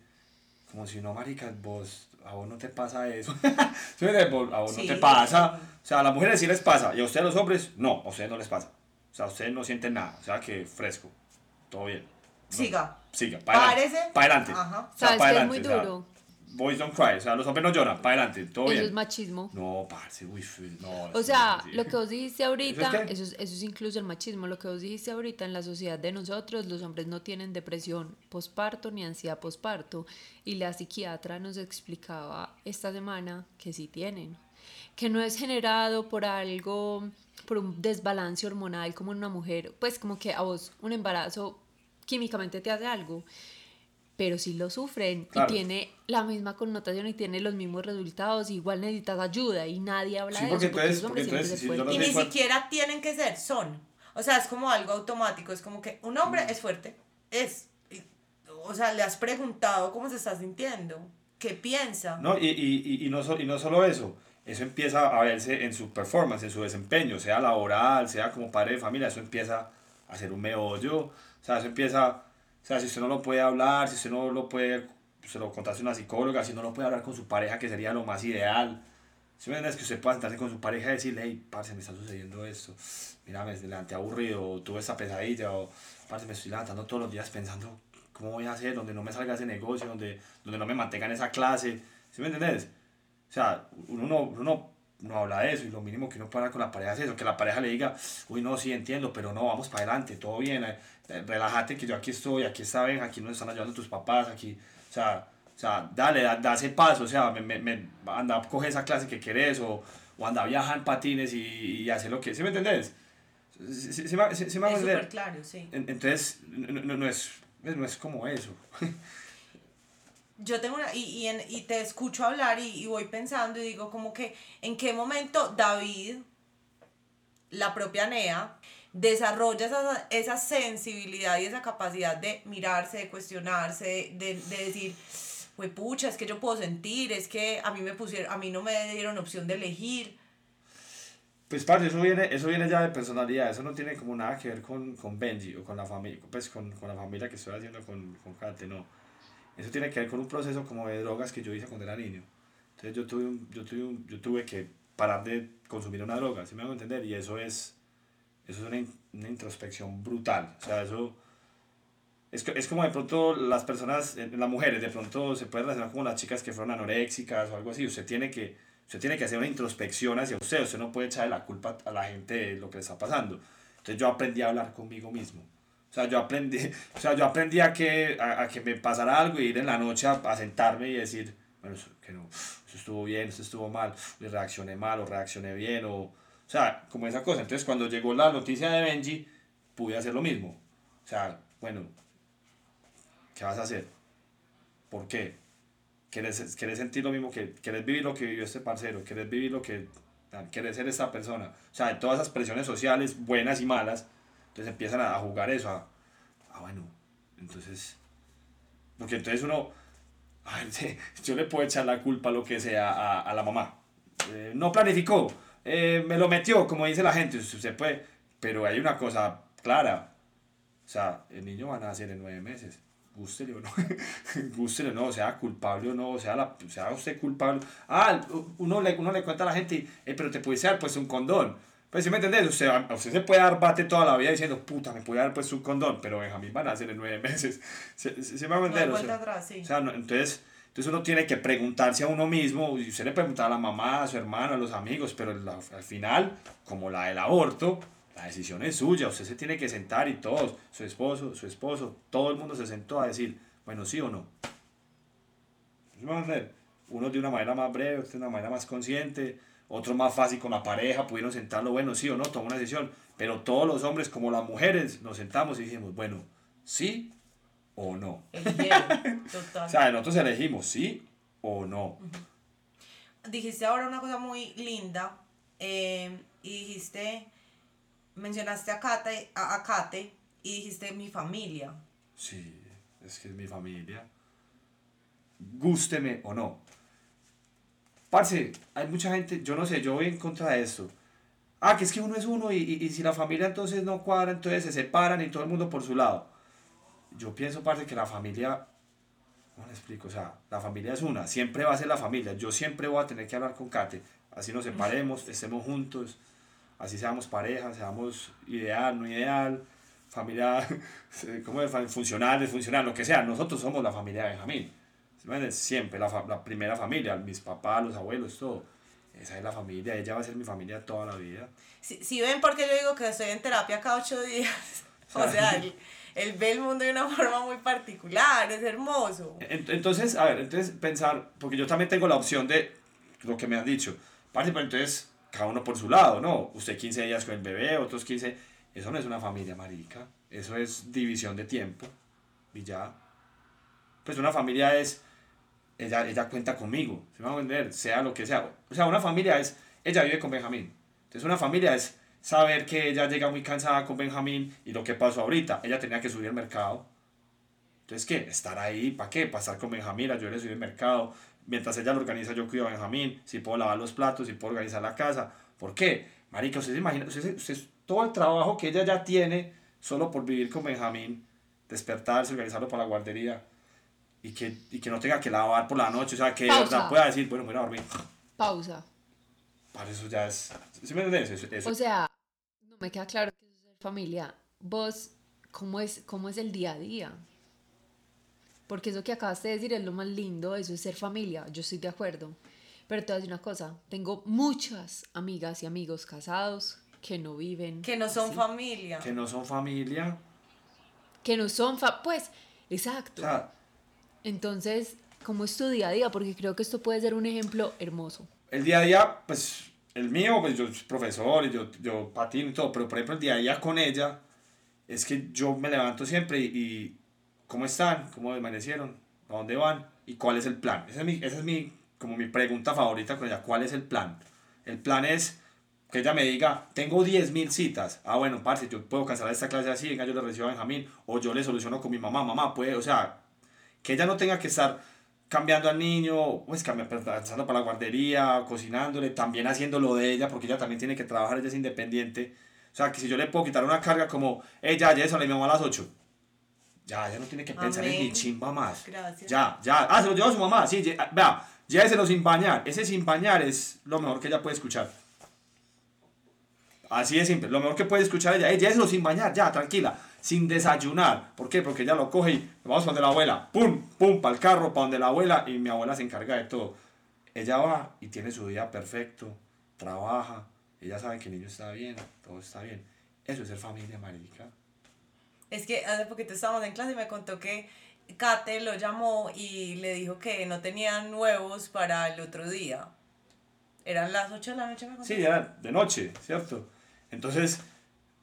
como si no, marica, vos, a vos no te pasa eso. [laughs] A vos Sí. no te pasa. O sea, a las mujeres sí les pasa y a ustedes los hombres, no, a ustedes no les pasa. O sea, ustedes no sienten nada, o sea, que fresco, todo bien. No, Siga. Siga, para Parece. adelante. Ajá. O sea, ¿Sabes pa' que es adelante, muy o sea, duro? Boys don't cry, o sea, los hombres no lloran, para adelante, todo Eso bien. es machismo. No, parce, uy, no. O eso sea, lo que vos dijiste ahorita, ¿Eso es eso es, eso es incluso el machismo, lo que vos dijiste ahorita en la sociedad de nosotros, los hombres no tienen depresión posparto ni ansiedad posparto. Y la psiquiatra nos explicaba esta semana que sí tienen, que no es generado por algo, por un desbalance hormonal como en una mujer, pues como que a vos un embarazo químicamente te hace algo, pero sí lo sufren Claro. y tiene la misma connotación y tiene los mismos resultados, igual necesitas ayuda y nadie habla Sí, de porque eso porque entonces- los hombres porque entonces, si. Y ni siquiera tienen que ser, son. O sea, es como algo automático, es como que un hombre es fuerte, es. y- O sea, le has preguntado cómo se está sintiendo, qué piensa. No, y, y, y, y no, so- y no solo eso, eso empieza a verse en su performance, en su desempeño, sea laboral, sea como padre de familia, eso empieza a ser un meollo, o sea, eso empieza, sea, si usted no lo puede hablar, si usted no lo puede, se lo contaste a una psicóloga, si no lo puede hablar con su pareja, que sería lo más ideal, si me entiendes, que usted pueda sentarse con su pareja y decirle, hey, parce, me está sucediendo esto, mira, me levanté aburrido, o tuve esta pesadilla, o parce, me estoy levantando todos los días pensando, ¿cómo voy a hacer? Donde no me salga ese negocio, donde, donde no me mantenga en esa clase, ¿sí me entendés? O sea, uno no, uno no, habla de eso y lo mínimo que uno hablar con la pareja es eso, que la pareja le diga, uy, no, sí entiendo, pero no, vamos para adelante, todo bien, relájate que yo aquí estoy, aquí está Ben, aquí nos están ayudando tus papás, aquí, o sea, o sea dale, da, da ese paso, o sea, me, me, me- anda, coge esa clase que querés o, o anda, viaja en patines y, y hace lo que, ¿sí me entendés? ¿Sí, sí, sí me- sí- sí me hago es entender? súper claro, sí. En- Entonces, no, no- no es, no es como eso. Yo tengo una, y, y, en- y te escucho hablar y, y voy pensando y digo como que en qué momento David, la propia Nea, desarrolla esa, esa sensibilidad y esa capacidad de mirarse, de cuestionarse, de, de decir, pues pucha, es que yo puedo sentir, es que a mí me pusieron, a mí no me dieron opción de elegir. Pues parce, eso viene, eso viene ya de personalidad, eso no tiene como nada que ver con, con Benji o con la familia, pues con, con la familia que estoy haciendo con, con Kate, no. Eso tiene que ver con un proceso como de drogas que yo hice cuando era niño. Entonces yo tuve, un- yo tuve, un- yo tuve que parar de consumir una droga, ¿sí me hago entender? Y eso es, eso es una, una introspección brutal, o sea, eso... Es, es como de pronto las personas, eh, las mujeres, de pronto se puede relacionar como las chicas que fueron anoréxicas o algo así. Usted tiene que, usted tiene que hacer una introspección hacia usted. Usted no puede echarle la culpa a la gente de lo que le está pasando. Entonces yo aprendí a hablar conmigo mismo. O sea, yo aprendí, [laughs] o sea, yo aprendí a que, a, a que me pasara algo y ir en la noche a, a sentarme y decir, bueno, eso, que no, eso estuvo bien, eso estuvo mal, y reaccioné mal o reaccioné bien, o, o sea, como esa cosa. Entonces cuando llegó la noticia de Benji, pude hacer lo mismo. O sea, bueno, ¿qué vas a hacer? ¿Por qué? ¿Quieres, quieres sentir lo mismo que, quieres vivir lo que vivió este parcero, quieres vivir lo que, quieres ser esta persona. O sea, de todas esas presiones sociales, buenas y malas, entonces empiezan a, a jugar eso, a, ah, bueno, entonces, porque entonces uno, [laughs] a [laughs] yo le puedo echar la culpa, lo que sea, a, a la mamá. Eh, no planificó, eh, me lo metió, como dice la gente, usted puede, pero hay una cosa clara, o sea, el niño va a nacer en nueve meses. Gústele o no, [laughs] gústele o no, sea culpable o no, sea, la, sea usted culpable. Ah, uno le, uno le cuenta a la gente, eh, pero te puede haber puesto un condón. Pues si me entendés, usted, usted se puede dar bate toda la vida diciendo, puta, me puede haber puesto un condón, pero Benjamín va a nacer en nueve meses. ¿Se, se, se me va a No o sea, atrás, sí. o sea, no, entonces, entonces uno tiene que preguntarse a uno mismo, y usted le pregunta a la mamá, a su hermano, a los amigos, pero al final, como la del aborto, la decisión es suya, usted se tiene que sentar y todos, su esposo, su esposo, todo el mundo se sentó a decir, bueno, sí o no. Uno de una manera más breve, de una manera más consciente, otro más fácil con la pareja, pudieron sentarlo, bueno, sí o no, tomó una decisión, pero todos los hombres como las mujeres nos sentamos y dijimos, bueno, sí o no. Eligieron, total. O sea, nosotros elegimos sí o no. dijiste ahora una cosa muy linda eh, y dijiste, mencionaste a Kate, a, a Kate y dijiste mi familia. Sí, es que es mi familia. Gústeme o no. Parce, hay mucha gente, yo no sé, yo voy en contra de esto. Ah, que es que uno es uno y, y, y si la familia entonces no cuadra, entonces se separan y todo el mundo por su lado. Yo pienso, parce, que la familia, ¿cómo le explico? O sea, la familia es una, siempre va a ser la familia. Yo siempre voy a tener que hablar con Kate. Así nos separemos, estemos juntos, así seamos pareja, seamos ideal, no ideal, familia, [laughs] ¿cómo es? Funcional, desfuncional, lo que sea. Nosotros somos la familia de Benjamín. Siempre, la, la primera familia, mis papás, los abuelos, todo. Esa es la familia, ella va a ser mi familia toda la vida. Si, si ven por qué yo digo que estoy en terapia cada ocho días, [laughs] o sea, [laughs] él, ve el mundo de una [laughs] forma muy particular, es hermoso. En- Entonces, a ver, entonces pensar, porque yo también tengo la opción de lo que me han dicho. Parce, pero entonces, cada uno por su lado, ¿no? Usted 15 días con el bebé, otros 15. Eso no es una familia, marica. Eso es división de tiempo. Y ya. Pues una familia es. Ella, ella cuenta conmigo. Se va a entender, sea lo que sea. O sea, una familia es. Ella vive con Benjamín. Entonces, una familia es saber que ella llega muy cansada con Benjamín y lo que pasó ahorita. Ella tenía que subir al mercado. Entonces, ¿qué? Estar ahí, ¿para qué? Para estar con Benjamín, yo le subir el mercado. Mientras ella lo organiza, yo cuido a Benjamín. Si puedo lavar los platos, si puedo organizar la casa. ¿Por qué? Marica, usted se imagina, usted, usted- todo el trabajo que ella ya tiene solo por vivir con Benjamín, despertarse, organizarlo para la guardería y que, y que no tenga que lavar por la noche. O sea, que de Pausa. verdad pueda decir, bueno, me voy a dormir. Pausa. Para eso ya es. ¿Sí me entiendes? Eso, eso- O sea, no me queda claro que eso es ser familia. Vos, ¿cómo es, ¿cómo es el día a día? Porque eso que acabaste de decir es lo más lindo, eso es ser familia, yo estoy de acuerdo. Pero te voy a decir una cosa, tengo muchas amigas y amigos casados que no viven. Que no son así, familia. que no son familia. Que no son, fa- pues, O exacto. sea, Entonces, ¿cómo es tu día a día? Porque creo que esto puede ser un ejemplo hermoso. el día a día, pues el mío, pues yo soy profesor y yo, yo patino y todo, pero por ejemplo el día a día con ella es que yo me levanto siempre y, y ¿cómo están? ¿Cómo amanecieron? ¿A dónde van? ¿Y cuál es el plan? Esa es mi, esa es mi, como mi pregunta favorita con ella, ¿cuál es el plan? El plan es que ella me diga, tengo 10.000 citas. Ah, bueno, parce, yo puedo cancelar esta clase así, venga, yo le recibo a Benjamín, o yo le soluciono con mi mamá, mamá, puede, o sea, que ella no tenga que estar cambiando al niño, pues cambiando, pasando para la guardería, cocinándole, también haciendo lo de ella, porque ella también tiene que trabajar, ella es independiente. O sea, que si yo le puedo quitar una carga como, hey, ya, ya le mi mamá a las 8. Ya, ella no tiene que pensar en ni chimba más. Gracias. Ya, ya. Ah, se lo llevó a su mamá, sí, lle- ah, vea, lléveselo sin bañar. Ese sin bañar es lo mejor que ella puede escuchar. Así de simple. Lo mejor que puede escuchar ella, hey, lléveselo sin bañar, ya, tranquila. Sin desayunar. ¿Por qué? Porque ella lo coge y vamos para donde la abuela. Pum, pum, para el carro, para donde la abuela. Y mi abuela se encarga de todo. Ella va y tiene su día perfecto. Trabaja. Ella sabe que el niño está bien. Todo está bien. Eso es ser familia, marica. Es que hace poquito estábamos en clase y me contó que Kate lo llamó y le dijo que no tenían huevos para el otro día. Eran las 8 de la noche, me contó. Sí, era de noche, ¿cierto? Entonces,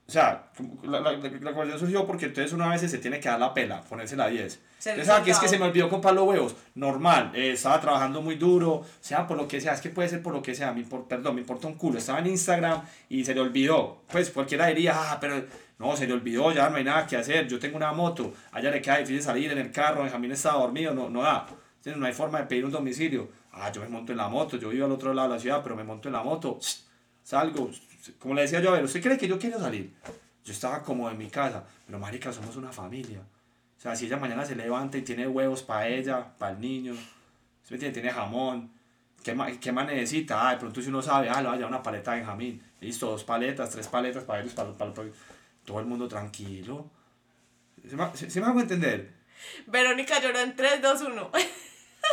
o sea, la, la, la, la conversación surgió porque entonces una vez se tiene que dar la pela, ponerse la 10. Se Entonces, ¿sabes qué? Es que se me olvidó comprar los huevos. Normal, eh, estaba trabajando muy duro, sea por lo que sea, es que puede ser por lo que sea, me impor- perdón, me importa un culo. Estaba en Instagram y se le olvidó. Pues cualquiera diría, ah, pero no, se le olvidó, ya no hay nada que hacer. Yo tengo una moto, allá le queda difícil salir en el carro, Benjamín estaba dormido, no, no da. Entonces, no hay forma de pedir un domicilio. Ah, yo me monto en la moto, yo vivo al otro lado de la ciudad, pero me monto en la moto, salgo. Como le decía yo a ver, ¿usted cree que yo quiero salir? Yo estaba como en mi casa, pero marica, somos una familia. O sea, si ella mañana se levanta y tiene huevos para ella, para el niño, ¿sí me? Tiene jamón, ¿qué más, ¿qué más necesita? Ah, de pronto si uno sabe, ah, le va a llevar una paleta de Benjamín. Listo, dos paletas, tres paletas para ellos, para, para, para- todo el mundo tranquilo. ¿Se me, se- se me hago entender? Verónica lloró en 3, 2, 1.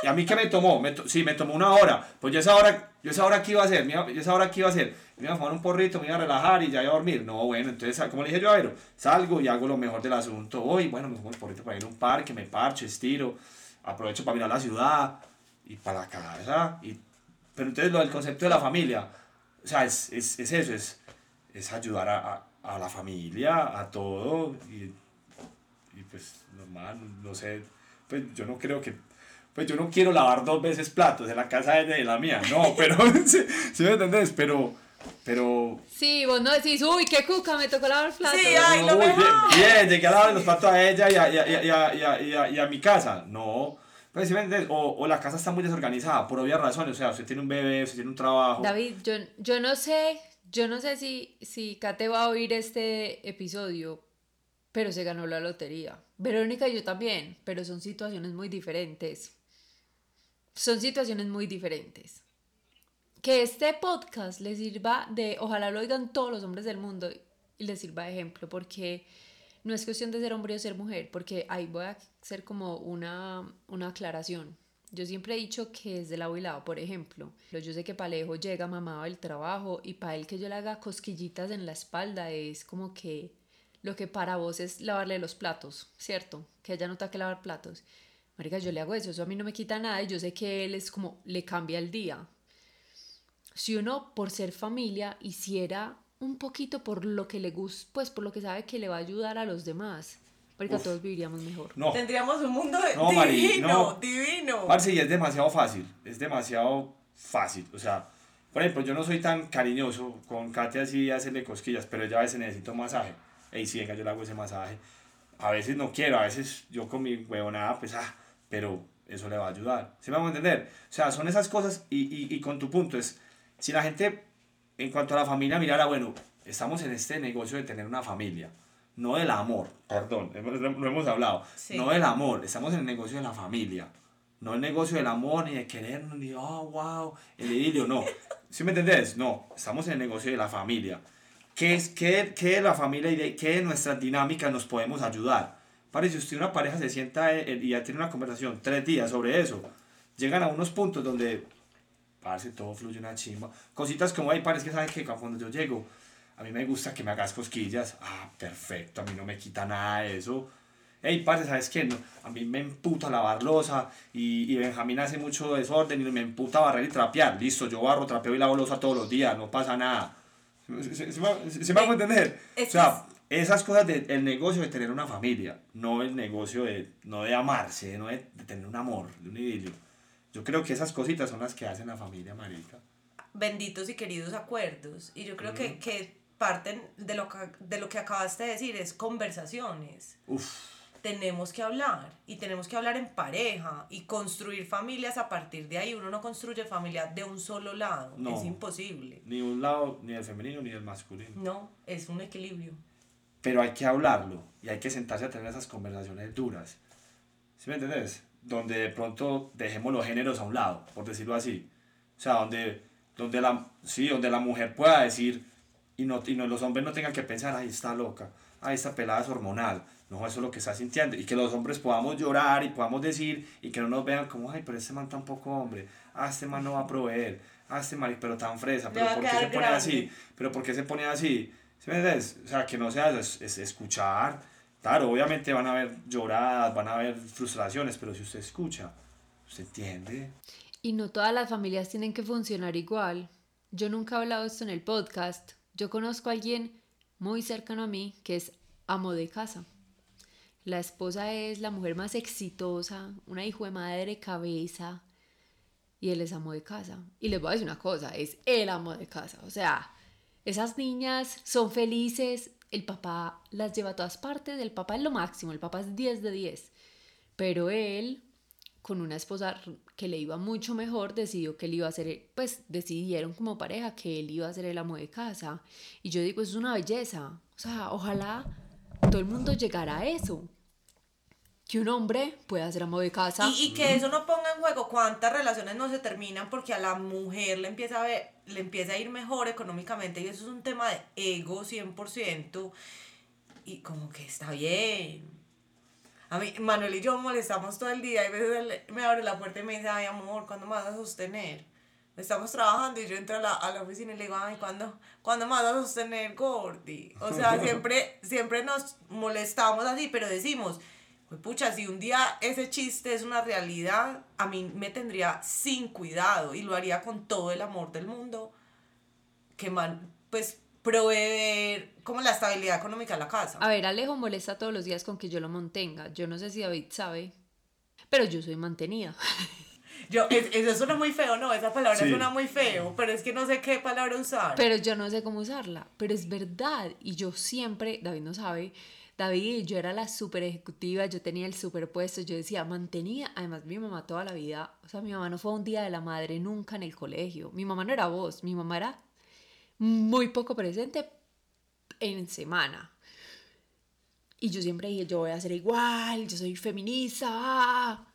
¿Y a mí qué me tomó? Me to- sí, me tomó una hora. Pues yo esa hora, yo esa hora qué iba a hacer, yo esa hora qué iba a hacer. Me iba a fumar un porrito, me iba a relajar y ya iba a dormir. No, bueno, entonces, como le dije yo a Vero, salgo y hago lo mejor del asunto. Hoy, bueno, me fumo el porrito para ir a un parque, me parcho, estiro, aprovecho para mirar la ciudad y para la casa. Y, pero entonces lo del concepto de la familia, o sea, es, es, es eso, es, es ayudar a, a, a la familia, a todo. Y, y pues normal, no sé, pues yo no creo que, pues yo no quiero lavar dos veces platos en la casa de la mía, no, pero, [laughs] ¿sí, sí me entendés? Pero, pero, Sí, vos no decís, uy, qué cuca, me tocó lavar platos. Sí, ay, lo mejor. bien, llegué a lavar los platos a ella y a, y a, y a, y a, y a, mi casa, no, pues sí o, o la casa está muy desorganizada, por obvias razones, o sea, usted tiene un bebé, usted tiene un trabajo, David, yo, yo no sé, yo no sé si, si Kate va a oír este episodio, pero se ganó la lotería. Verónica y yo también, pero son situaciones muy diferentes. Son situaciones muy diferentes. Que este podcast les sirva de, ojalá lo oigan todos los hombres del mundo y les sirva de ejemplo, porque no es cuestión de ser hombre o ser mujer, porque ahí voy a hacer como una, una aclaración. Yo siempre he dicho que es de lado y lado, por ejemplo. Yo sé que para Alejo llega mamado del trabajo y para él que yo le haga cosquillitas en la espalda es como que lo que para vos es lavarle los platos, ¿cierto? Que ella no tenga que lavar platos. Marica, yo le hago eso, eso a mí no me quita nada y yo sé que él es como, le cambia el día. Si uno, por ser familia, hiciera un poquito por lo que le gusta, pues por lo que sabe que le va a ayudar a los demás, porque todos viviríamos mejor. No. Tendríamos un mundo No, divino, no. divino. Parce, y es demasiado fácil, es demasiado fácil. O sea, por ejemplo, yo no soy tan cariñoso con Katia así hacerle cosquillas, pero ella a veces necesita un masaje. Ey, sí, venga, yo le hago ese masaje. A veces no quiero, a veces yo con mi huevonada, pues, ah, pero eso le va a ayudar. ¿Sí me vamos a entender? O sea, son esas cosas y, y, y con tu punto es, si la gente, en cuanto a la familia, mirara, bueno, estamos en este negocio de tener una familia, no del amor, perdón, lo hemos hablado, Sí. no del amor, estamos en el negocio de la familia. No el negocio del amor, ni de querernos, ni oh, wow, el idilio, no. [laughs] ¿Sí me entendés? No, estamos en el negocio de la familia. ¿Qué es qué, qué de la familia y de qué de nuestras dinámicas nos podemos ayudar? Parece, usted una pareja se sienta eh, y ya tiene una conversación tres días sobre eso. Llegan a unos puntos donde, parece, todo fluye una chimba. Cositas como, ay, parece que sabes que cuando yo llego, a mí me gusta que me hagas cosquillas. Ah, perfecto, a mí no me quita nada de eso. Hey, parce, ¿sabes qué? No, a mí me emputa lavar losa y, y Benjamín hace mucho desorden y me emputa barrer y trapear. Listo, yo barro, trapeo y lavo losa todos los días, no pasa nada. ¿Se, se- se me- se me hago entender? Es O sea, esas cosas del negocio de tener una familia, no el negocio de, no de amarse, no de, de tener un amor, de un idilio. Yo creo que esas cositas son las que hacen la familia, marica. benditos y queridos acuerdos. Y yo creo que, que parten de lo que, de lo que acabaste de decir, es conversaciones. Uf, Tenemos que hablar y tenemos que hablar en pareja y construir familias a partir de ahí. Uno no construye familia de un solo lado, No. es imposible. ni un lado, ni el femenino, ni el masculino. No, es un equilibrio. pero hay que hablarlo y hay que sentarse a tener esas conversaciones duras. ¿Sí me entendés? Donde de pronto dejemos los géneros a un lado, por decirlo así. O sea, donde, donde, la, sí, donde la mujer pueda decir y, no, y no, los hombres no tengan que pensar, ay, está loca, ay, esta pelada es hormonal. No, eso es lo que está sintiendo. Y que los hombres podamos llorar y podamos decir y que no nos vean como, ay, pero este man tampoco hombre, ah, este man no va a proveer, ah, este man, pero tan fresa, pero ¿por qué se pone así? pero ¿por qué se pone así? ¿Sí me entiendes? O sea, que no sea es, es escuchar. Claro, obviamente van a haber lloradas, van a haber frustraciones, pero si usted escucha, usted entiende. Y no todas las familias tienen que funcionar igual. Yo nunca he hablado esto en el podcast. Yo conozco a alguien muy cercano a mí que es amo de casa. La esposa es la mujer más exitosa, una hijo de madre cabeza, y él es amo de casa. Y les voy a decir una cosa, es el amo de casa. O sea, esas niñas son felices, el papá las lleva a todas partes, el papá es lo máximo, el papá es 10 de 10. Pero él, con una esposa que le iba mucho mejor, decidió que él iba a ser, pues decidieron como pareja que él iba a ser el amo de casa. Y yo digo, es una belleza. O sea, ojalá todo el mundo llegara a eso. Que un hombre pueda ser amo de casa. Y, y que eso no ponga en juego cuántas relaciones no se terminan porque a la mujer le empieza a, ver, le empieza a ir mejor económicamente y eso es un tema de ego 100% y como que está bien. A mí, Manuel y yo molestamos todo el día y a veces él me abre la puerta y me dice, ay amor, ¿cuándo me vas a sostener? Estamos trabajando y yo entro a la, a la oficina y le digo, ay, ¿cuándo, ¿cuándo me vas a sostener, Gordy? O sea, [laughs] siempre, siempre nos molestamos así, pero decimos, pues pucha, si un día ese chiste es una realidad, a mí me tendría sin cuidado y lo haría con todo el amor del mundo, que man, pues proveer como la estabilidad económica de la casa. A ver, Alejo molesta todos los días con que yo lo mantenga. Yo no sé si David sabe, pero yo soy mantenida. Yo, es- eso suena muy feo, ¿no? Esa palabra Sí. suena muy feo, pero es que no sé qué palabra usar. Pero yo no sé cómo usarla. Pero es verdad. Y yo siempre, David no sabe, David, yo era la super ejecutiva, yo tenía el superpuesto, yo decía, mantenía. Además, mi mamá toda la vida, o sea, mi mamá no fue un día de la madre nunca en el colegio. Mi mamá no era vos, mi mamá era muy poco presente en semana. Y yo siempre dije, yo voy a ser igual, yo soy feminista.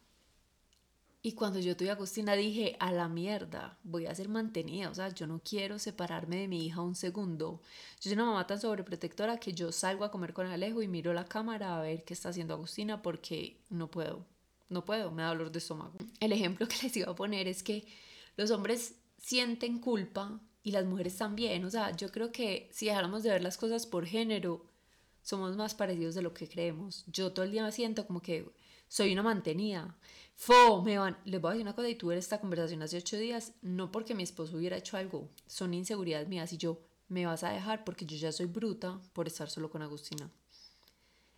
Ah". Y cuando yo tuve a Agustina dije, a la mierda, voy a ser mantenida, o sea, yo no quiero separarme de mi hija un segundo. Yo soy una mamá tan sobreprotectora que yo salgo a comer con Alejo y miro la cámara a ver qué está haciendo Agustina porque no puedo. no puedo, me da dolor de estómago. El ejemplo que les iba a poner es que los hombres sienten culpa y las mujeres también. O sea, yo creo que si dejáramos de ver las cosas por género, somos más parecidos de lo que creemos. Yo todo el día me siento como que soy una mantenida. Fo, me van. Les voy a decir una cosa y tuve esta conversación hace ocho días, no porque mi esposo hubiera hecho algo, son inseguridades mías y yo me vas a dejar porque yo ya soy bruta por estar solo con Agustina.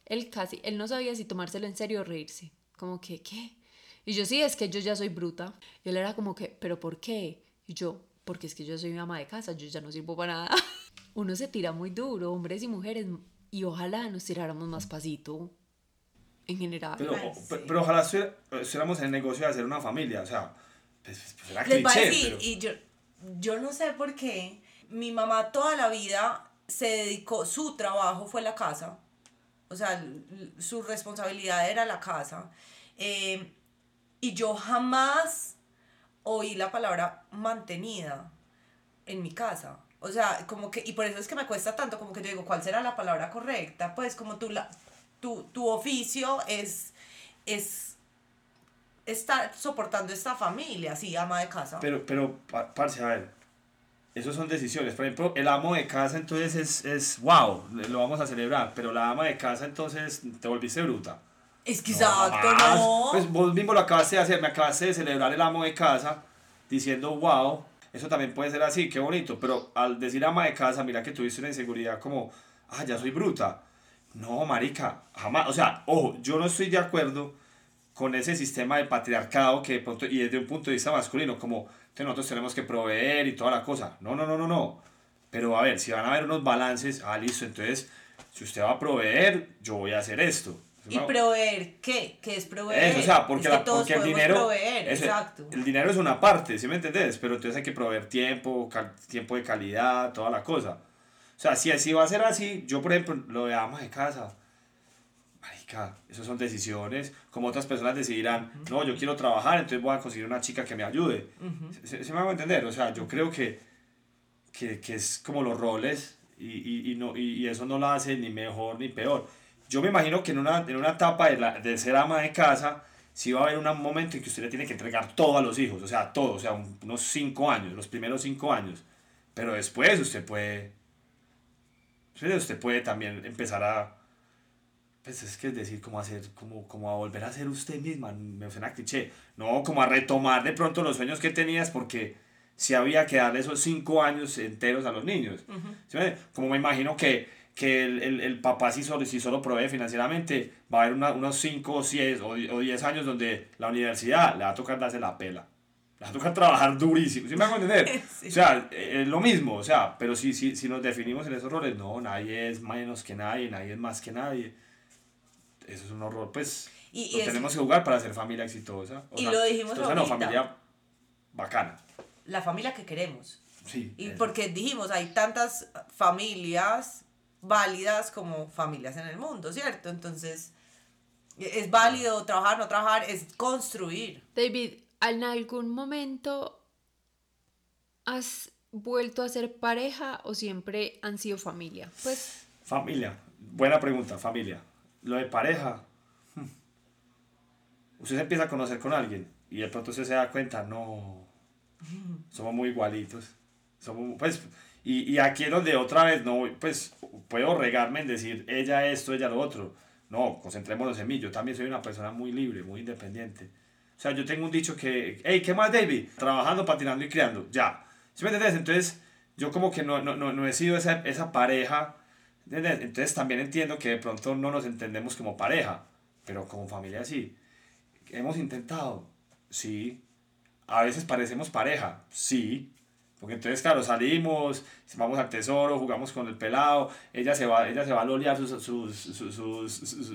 Él casi, él no sabía si tomárselo en serio o reírse. Como que, ¿qué? Y yo, sí, es que yo ya soy bruta. Y él era como que, ¿pero por qué? Y yo, porque es que yo soy mi ama de casa, yo ya no sirvo para nada. [laughs] Uno se tira muy duro, hombres y mujeres, y ojalá nos tiráramos más pasito en general. Pero, Ay, sí. pero, pero ojalá estuviera- estuviéramos en el negocio de hacer una familia, o sea, pues, pues era Les voy a cliché, decir, pero- y yo, yo no sé por qué, mi mamá toda la vida se dedicó, su trabajo fue la casa, o sea, su responsabilidad era la casa, eh, y yo jamás oí la palabra mantenida en mi casa. O sea, como que, y por eso es que me cuesta tanto, como que yo digo, ¿cuál será la palabra correcta? Pues como tú la, tu, tu oficio es, es estar soportando esta familia, sí, ama de casa. Pero, pero, pa- parce, a ver, eso son decisiones. Por ejemplo, el amo de casa entonces es, es wow, lo vamos a celebrar, pero la ama de casa entonces te volviste bruta. es que No, exacto, más. no. Pues vos mismo lo acabaste de hacer, me acabaste de celebrar el amo de casa diciendo wow, eso también puede ser así, qué bonito, pero al decir ama de casa, mira que tuviste una inseguridad como, ah, ya soy bruta. No, marica, jamás, o sea, ojo, yo no estoy de acuerdo con ese sistema de patriarcado que de pronto, y desde un punto de vista masculino, como que nosotros tenemos que proveer y toda la cosa. No, no, no, no, no. Pero a ver, si van a haber unos balances, ah, listo, entonces, si usted va a proveer, yo voy a hacer esto. ¿Y proveer qué? ¿Qué es proveer? Eso, o sea, porque, es que la- todos porque el dinero. proveer, eso- exacto. El dinero es una parte, ¿sí me entendés? Pero entonces hay que proveer tiempo, tiempo de calidad, toda la cosa. O sea, si así va a ser así, yo por ejemplo, lo de ama de casa. Marica, esas son decisiones. Como otras personas decidirán, no, yo quiero trabajar, entonces voy a conseguir una chica que me ayude. ¿Se, se me va a entender? O sea, yo creo que, que, que es como los roles y, y, y no, y, y eso no lo hace ni mejor ni peor. Yo me imagino que en una, en una etapa de, la, de ser ama de casa, sí va a haber un momento en que usted le tiene que entregar todo a los hijos, o sea, todo, o sea, un- unos cinco años, los primeros cinco años. Pero después usted puede, usted usted puede también empezar a, pues es que es decir, como hacer, como, como a volver a ser usted misma, me suena cliché, no, como a retomar de pronto los sueños que tenías porque si había que darle esos cinco años enteros a los niños. ¿Sí me- Como me imagino que, que el, el, el papá si solo, si solo provee financieramente, va a haber una- unos cinco o diez o die- o diez años donde la universidad le va a tocar darse la pela. [laughs] Le va a tocar trabajar durísimo, ¿sí me hago entender? [laughs] Sí. O sea, eh, es lo mismo, o sea, pero si, si, si nos definimos en esos roles, no, nadie es menos que nadie, nadie es más que nadie. Eso es un horror, pues. Y- y lo es- tenemos que jugar para ser familia exitosa. O Y sea, lo dijimos exitosa no, familia bacana. La familia que queremos. Sí. Y eso. porque dijimos, hay tantas familias válidas como familias en el mundo, ¿cierto? Entonces, e, es válido trabajar, no trabajar, es construir. David, ¿en algún momento has vuelto a ser pareja o siempre han sido familia? Pues Familia. Buena pregunta, familia. Lo de pareja. hmm. Usted se empieza a conocer con alguien y de pronto usted se da cuenta, no, somos muy igualitos. Somos, pues, y, y aquí es donde otra vez no, pues, puedo regarme en decir ella esto, ella lo otro. No, concentrémonos en mí. Yo también soy una persona muy libre, muy independiente. O sea, yo tengo un dicho que, hey, ¿qué más, David? Trabajando, patinando y criando. Ya. ¿Sí me entiendes? Entonces, yo como que no, no, no, no he sido esa, esa pareja. ¿entiendes? Entonces, también entiendo que de pronto no nos entendemos como pareja, pero como familia sí. Hemos intentado, sí. A veces parecemos pareja, sí. Porque entonces, claro, salimos, vamos al tesoro, jugamos con el pelado, ella se va, ella se va a lolear sus, sus, sus-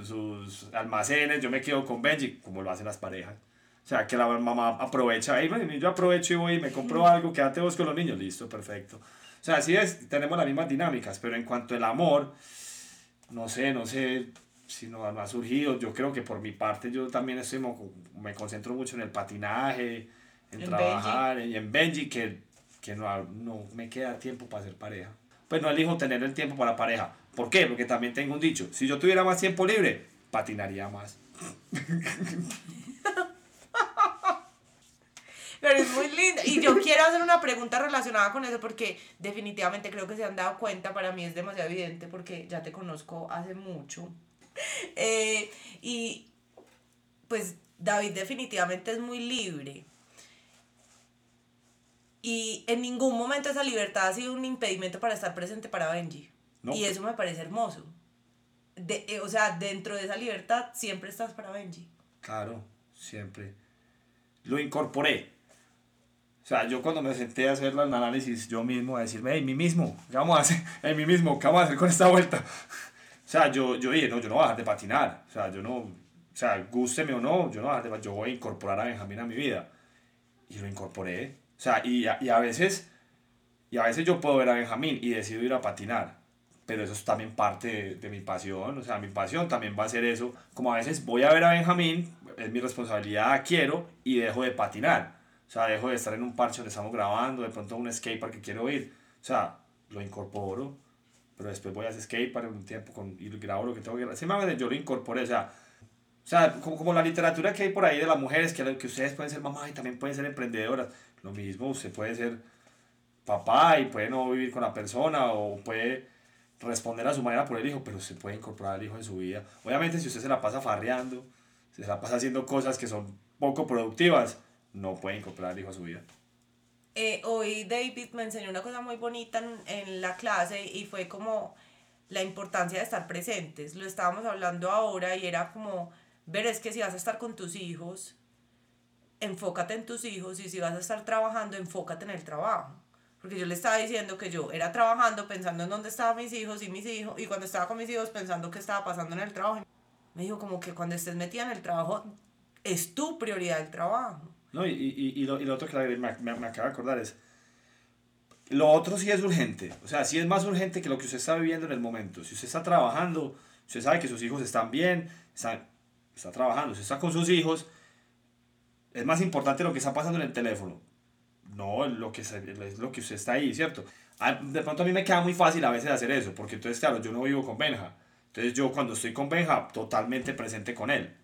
sus almacenes, yo me quedo con Benji, como lo hacen las parejas. O sea, que la mamá aprovecha, "Ey, bueno, yo aprovecho y voy y me compro algo, quédate vos con los niños, listo, perfecto. O sea, así es, tenemos las mismas dinámicas, pero en cuanto al amor, no sé, no sé si no, no ha surgido. Yo creo que por mi parte yo también estoy, me concentro mucho en el patinaje, en, En trabajar, y en Benji, que, que no, no me queda tiempo para ser pareja. Pues no elijo tener el tiempo para pareja. ¿Por qué? Porque también tengo un dicho, si yo tuviera más tiempo libre, patinaría más. [laughs] Pero es muy lindo. Y yo quiero hacer una pregunta relacionada con eso porque definitivamente creo que se han dado cuenta, para mí es demasiado evidente porque ya te conozco hace mucho. Eh, y pues David definitivamente es muy libre. Y en ningún momento esa libertad ha sido un impedimento para estar presente para Benji. Y eso me parece hermoso. De, eh, o sea, dentro de esa libertad siempre estás para Benji. Claro, siempre. Lo incorporé. O sea, yo cuando me senté a hacer el análisis yo mismo, a decirme, hey, mí mismo, ¿qué vamos a hacer? [laughs] Hey, mí mismo, ¿qué vamos a hacer con esta vuelta? O sea, yo, yo dije, no, yo no voy a dejar de patinar. O sea, yo no, o sea, gústeme o no, yo no voy a dejar de yo voy a incorporar a Benjamín a mi vida. Y lo incorporé. O sea, y y a veces, y a veces yo puedo ver a Benjamín y decido ir a patinar pero eso es también parte de, de, mi pasión, o sea, mi pasión también va a ser eso, como a veces voy a ver a Benjamín, es mi responsabilidad, quiero, y dejo de patinar, sea, dejo de estar en un parche donde estamos grabando, de pronto un skatepark que quiero ir, o sea, lo incorporo, pero después voy a ese skatepark un tiempo con, y grabo lo que tengo que grabar, me yo lo incorporé, o sea, o sea, como, como la literatura que hay por ahí de las mujeres, que, que ustedes pueden ser mamá y también pueden ser emprendedoras, lo mismo, usted puede ser papá y puede no vivir con la persona o puede responder a su manera por el hijo, pero se puede incorporar al hijo en su vida. Obviamente si usted se la pasa farreando, se la pasa haciendo cosas que son poco productivas, no puede incorporar al hijo a su vida. Eh, hoy David me enseñó una cosa muy bonita en, en, la clase y fue como la importancia de estar presentes. Lo estábamos hablando ahora y era como, ver, es que si vas a estar con tus hijos, enfócate en tus hijos y si vas a estar trabajando, enfócate en el trabajo. Porque yo le estaba diciendo que yo era trabajando pensando en dónde estaban mis hijos y mis hijos, y cuando estaba con mis hijos pensando qué estaba pasando en el trabajo. Me dijo como que cuando estés metida en el trabajo, es tu prioridad el trabajo. No, y, y, y, lo, y lo otro que me, me, me acaba de acordar es, lo otro sí es urgente, o sea, sí es más urgente que lo que usted está viviendo en el momento. Si usted está trabajando, usted sabe que sus hijos están bien, está, está trabajando, usted está con sus hijos, es más importante lo que está pasando en el teléfono no, lo que, es lo que usted está ahí, ¿cierto? De pronto a mí me queda muy fácil a veces hacer eso, porque entonces, claro, yo no vivo con Benja. Entonces yo cuando estoy con Benja, totalmente presente con él,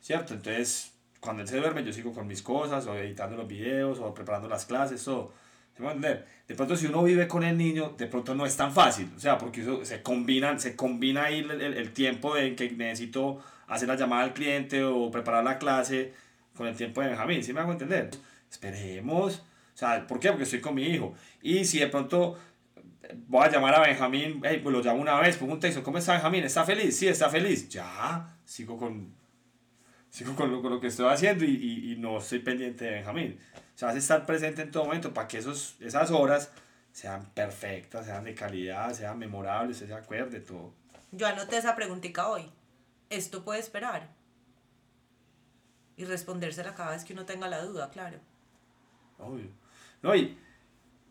¿cierto? Entonces, cuando él se duerme, yo sigo con mis cosas, o editando los videos, o preparando las clases, todo. ¿Se puede entender? De pronto, si uno vive con el niño, de pronto no es tan fácil, o sea, porque eso se, combinan, se combina ahí el, el, el tiempo en que necesito hacer la llamada al cliente o preparar la clase con el tiempo de Benjamín, ¿sí me hago entender? Esperemos o sea, ¿por qué? Porque estoy con mi hijo. Y si de pronto voy a llamar a Benjamín, hey, pues lo llamo una vez, pongo un texto, ¿cómo está Benjamín? ¿Está feliz? Sí, está feliz. Ya, sigo con, sigo con, lo, con lo que estoy haciendo y, y, y, no estoy pendiente de Benjamín. O sea, hace estar presente en todo momento para que esos, esas horas sean perfectas, sean de calidad, sean memorables, se acuerde todo. Yo anoté esa preguntita hoy. ¿Esto puede esperar? Y respondérsela cada vez que uno tenga la duda, claro. Obvio. No, y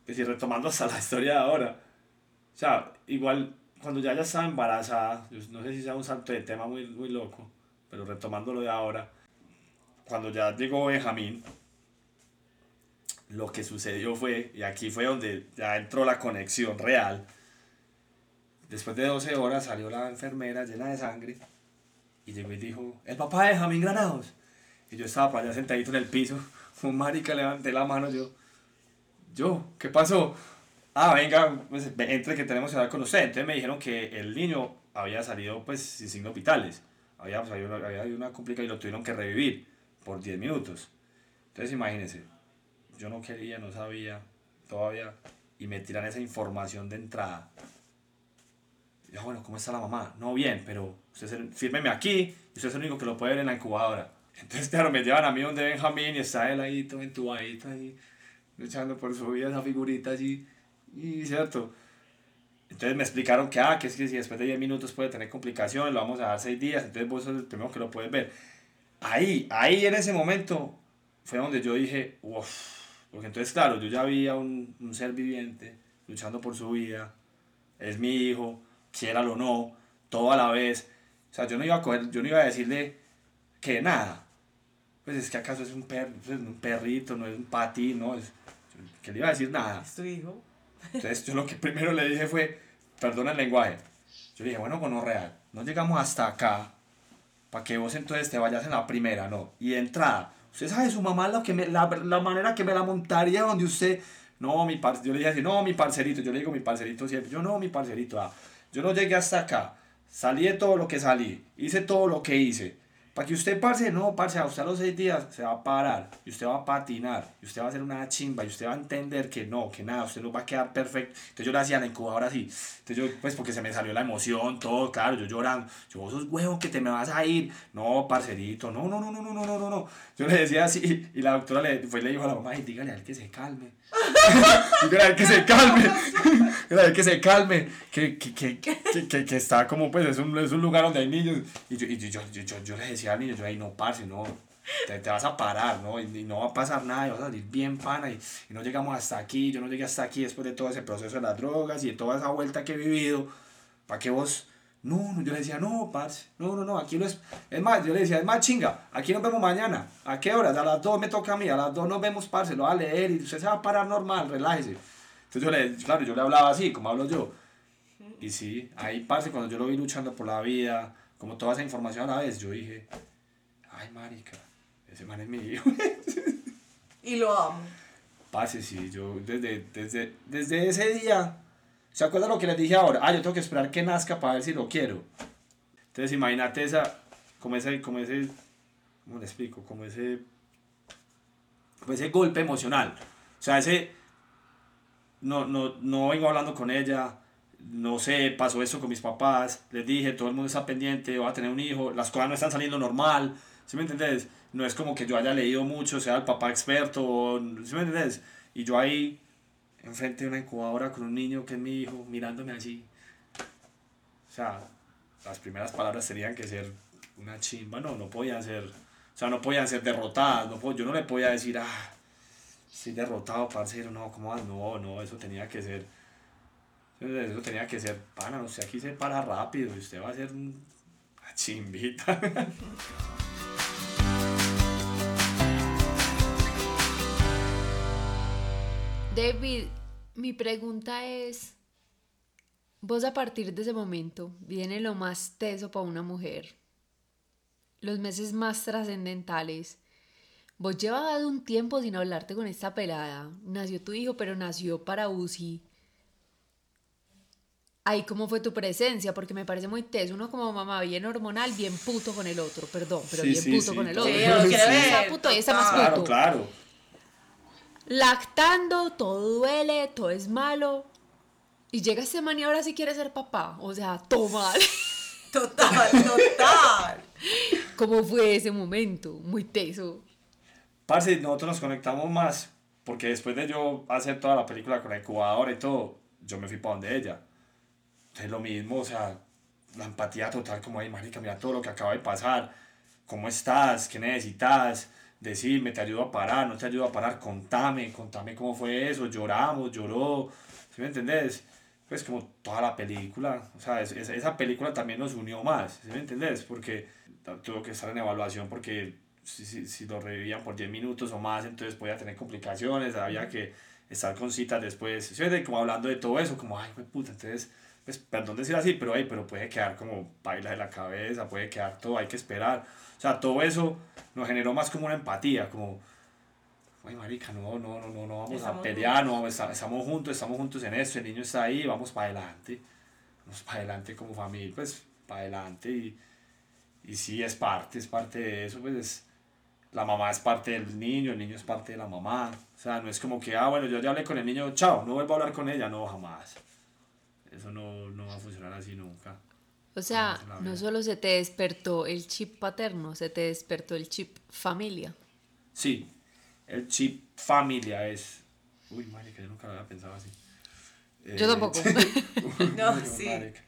pues, y retomando hasta la historia de ahora, o sea, igual cuando ya ya estaba embarazada, no sé si sea un salto de tema muy, muy loco, pero retomando lo de ahora, cuando ya llegó Benjamín, lo que sucedió fue, y aquí fue donde ya entró la conexión real, después de 12 horas salió la enfermera llena de sangre y llegó y dijo, el papá de Benjamín Granados. Y yo estaba para allá sentadito en el piso, [laughs] un marica levanté la mano, yo, yo, ¿qué pasó? Ah, venga, pues, entre que tenemos que hablar con usted. Entonces me dijeron que el niño había salido pues sin signos vitales. Había, pues, había, había habido una complicación y lo tuvieron que revivir por 10 minutos. Entonces imagínense, yo no quería, no sabía todavía y me tiran esa información de entrada. Y yo, bueno, ¿cómo está la mamá? No, bien, pero usted fírmeme aquí usted es el único que lo puede ver en la incubadora. Entonces, [laughs] claro, me llevan a mí donde Benjamín y está él ahí todo entubadito ahí luchando por su vida, esa figurita así, y cierto. Entonces me explicaron que, ah, que es que si después de 10 minutos puede tener complicaciones, lo vamos a dar 6 días, entonces vos sos el primero que lo puedes ver. Ahí, ahí en ese momento fue donde yo dije, uff, porque entonces claro, yo ya vi a un, un ser viviente luchando por su vida, es mi hijo, quiera o no, todo a la vez. O sea, yo no iba a coger, yo no iba a decirle que nada. Pues es que acaso es un, per, pues, un perrito, no es un patín, no, es, que le iba a decir nada. ¿Es tu hijo? Entonces yo lo que primero le dije fue, perdona el lenguaje. Yo le dije, bueno, real, no llegamos hasta acá para que vos entonces te vayas en la primera, no. Y de entrada, Usted sabe, su mamá lo que me, la, la manera que me la montaría donde usted... No, mi parce, yo le dije así, no, mi parcerito, yo le digo mi parcerito siempre, yo no, mi parcerito, ah, yo no llegué hasta acá, salí de todo lo que salí, hice todo lo que hice, para que usted, parce, no, parce, a usted a los seis días se va a parar, y usted va a patinar, y usted va a hacer una chimba, y usted va a entender que no, que nada, usted no va a quedar perfecto. Entonces yo le hacía la incubadora así. Entonces yo, pues porque se me salió la emoción, todo, claro, yo llorando. Yo, vos sos que te me vas a ir. No, parcerito, no, no, no, no, no, no, no, no. Yo le decía así, y la doctora le, fue, le dijo a la mamá, dígale a él que se calme. [laughs] que se calme. [laughs] que se calme. Que, que, que, que, que, que está como, pues, es un, es un lugar donde hay niños. Y yo, y yo, yo, yo, yo, yo le decía al niño, yo, ahí no, parce, no, te, te, vas a parar, ¿no? Y, y, no va a pasar nada, y vas a salir bien pana, y, y, no llegamos hasta aquí, yo no llegué hasta aquí después de todo ese proceso de las drogas y de toda esa vuelta que he vivido, para que vos, no, no, yo le decía, no, parce, no, no, no, aquí no es, es más, yo le decía, es más chinga, aquí nos vemos mañana, ¿a qué horas? A las 2 me toca a mí, a las 2 nos vemos, parce, lo va a leer, y usted se va a parar normal, relájese. Entonces yo le, claro, yo le hablaba así, como hablo yo, y sí, ahí, parce, cuando yo lo vi luchando por la vida, como toda esa información a la vez, yo dije, ay, marica, ese man es mi hijo. [laughs] y lo amo. Pase, sí, yo desde, desde, desde ese día, ¿se acuerdan lo que les dije ahora? Ah, yo tengo que esperar que nazca para ver si lo quiero. Entonces imagínate esa, como ese, como ese, ¿cómo le explico? Como ese, como ese golpe emocional. O sea, ese, no, no, no vengo hablando con ella, no sé, pasó eso con mis papás, les dije, todo el mundo está pendiente, voy a tener un hijo, las cosas no están saliendo normal, ¿sí me entendés? No es como que yo haya leído mucho, sea el papá experto, ¿sí me entendés? Y yo ahí, enfrente de una incubadora con un niño que es mi hijo, mirándome así. O sea, las primeras palabras tenían que ser una chimba, no, no podían ser, o sea, no podían ser derrotadas, no puedo, yo no le podía decir, ah, estoy derrotado, parcero, no, ¿cómo vas? No, no, eso tenía que ser, eso tenía que ser, pana, sé, aquí se para rápido, y usted va a ser una chimbita. [laughs] David, mi pregunta es, vos a partir de ese momento viene lo más teso para una mujer, los meses más trascendentales. Vos llevabas un tiempo sin hablarte con esta pelada. Nació tu hijo, pero nació para UCI. Ahí cómo fue tu presencia, porque me parece muy teso. Uno como mamá bien hormonal, bien puto con el otro, perdón, pero Sí, bien sí, puto sí, con el otro. Sí, y más puto. Claro, claro. Lactando, todo duele, todo es malo. Y llega ese man y ahora sí quiere ser papá. O sea, todo mal. [laughs] Total, total. ¿Cómo fue ese momento? Muy teso. Parce, nosotros nos conectamos más porque después de yo hacer toda la película con la incubadora y todo, yo me fui para donde ella. Es lo mismo, o sea, la empatía total, como, ay, marica, mira todo lo que acaba de pasar, ¿cómo estás? ¿Qué necesitas? Decirme, te ayudo a parar, no te ayudo a parar, contame, contame cómo fue eso, lloramos, lloró, ¿sí me entendés? Pues como toda la película, o sea, es- es- esa película también nos unió más, ¿sí me entendés? Porque tuvo que estar en evaluación porque si, si, si lo revivían por 10 minutos o más, entonces podía tener complicaciones, había que estar con citas después, ¿sí me? Como hablando de todo eso, como, ay, güey, puta, entonces, pues, perdón decir así, pero, ay, pero puede quedar como baila de la cabeza, puede quedar todo, hay que esperar, o sea, todo eso nos generó más como una empatía, como, ay, marica, no, no, no, no, no vamos a pelear, no, esta- estamos juntos, estamos juntos en esto, el niño está ahí, vamos para adelante, vamos para adelante como familia, pues, para adelante y, y sí, es parte, es parte de eso, pues, es, la mamá es parte del niño, el niño es parte de la mamá. O sea, no es como que, ah, bueno, yo ya hablé con el niño, chao, no vuelvo a hablar con ella, no, jamás. Eso no, no va a funcionar así nunca. O sea, no solo se te despertó el chip paterno, se te despertó el chip familia. Sí, el chip familia es... Uy, marica, yo nunca lo había pensado así. Yo Eh, tampoco. [laughs] [laughs] No, Uy, sí. marica.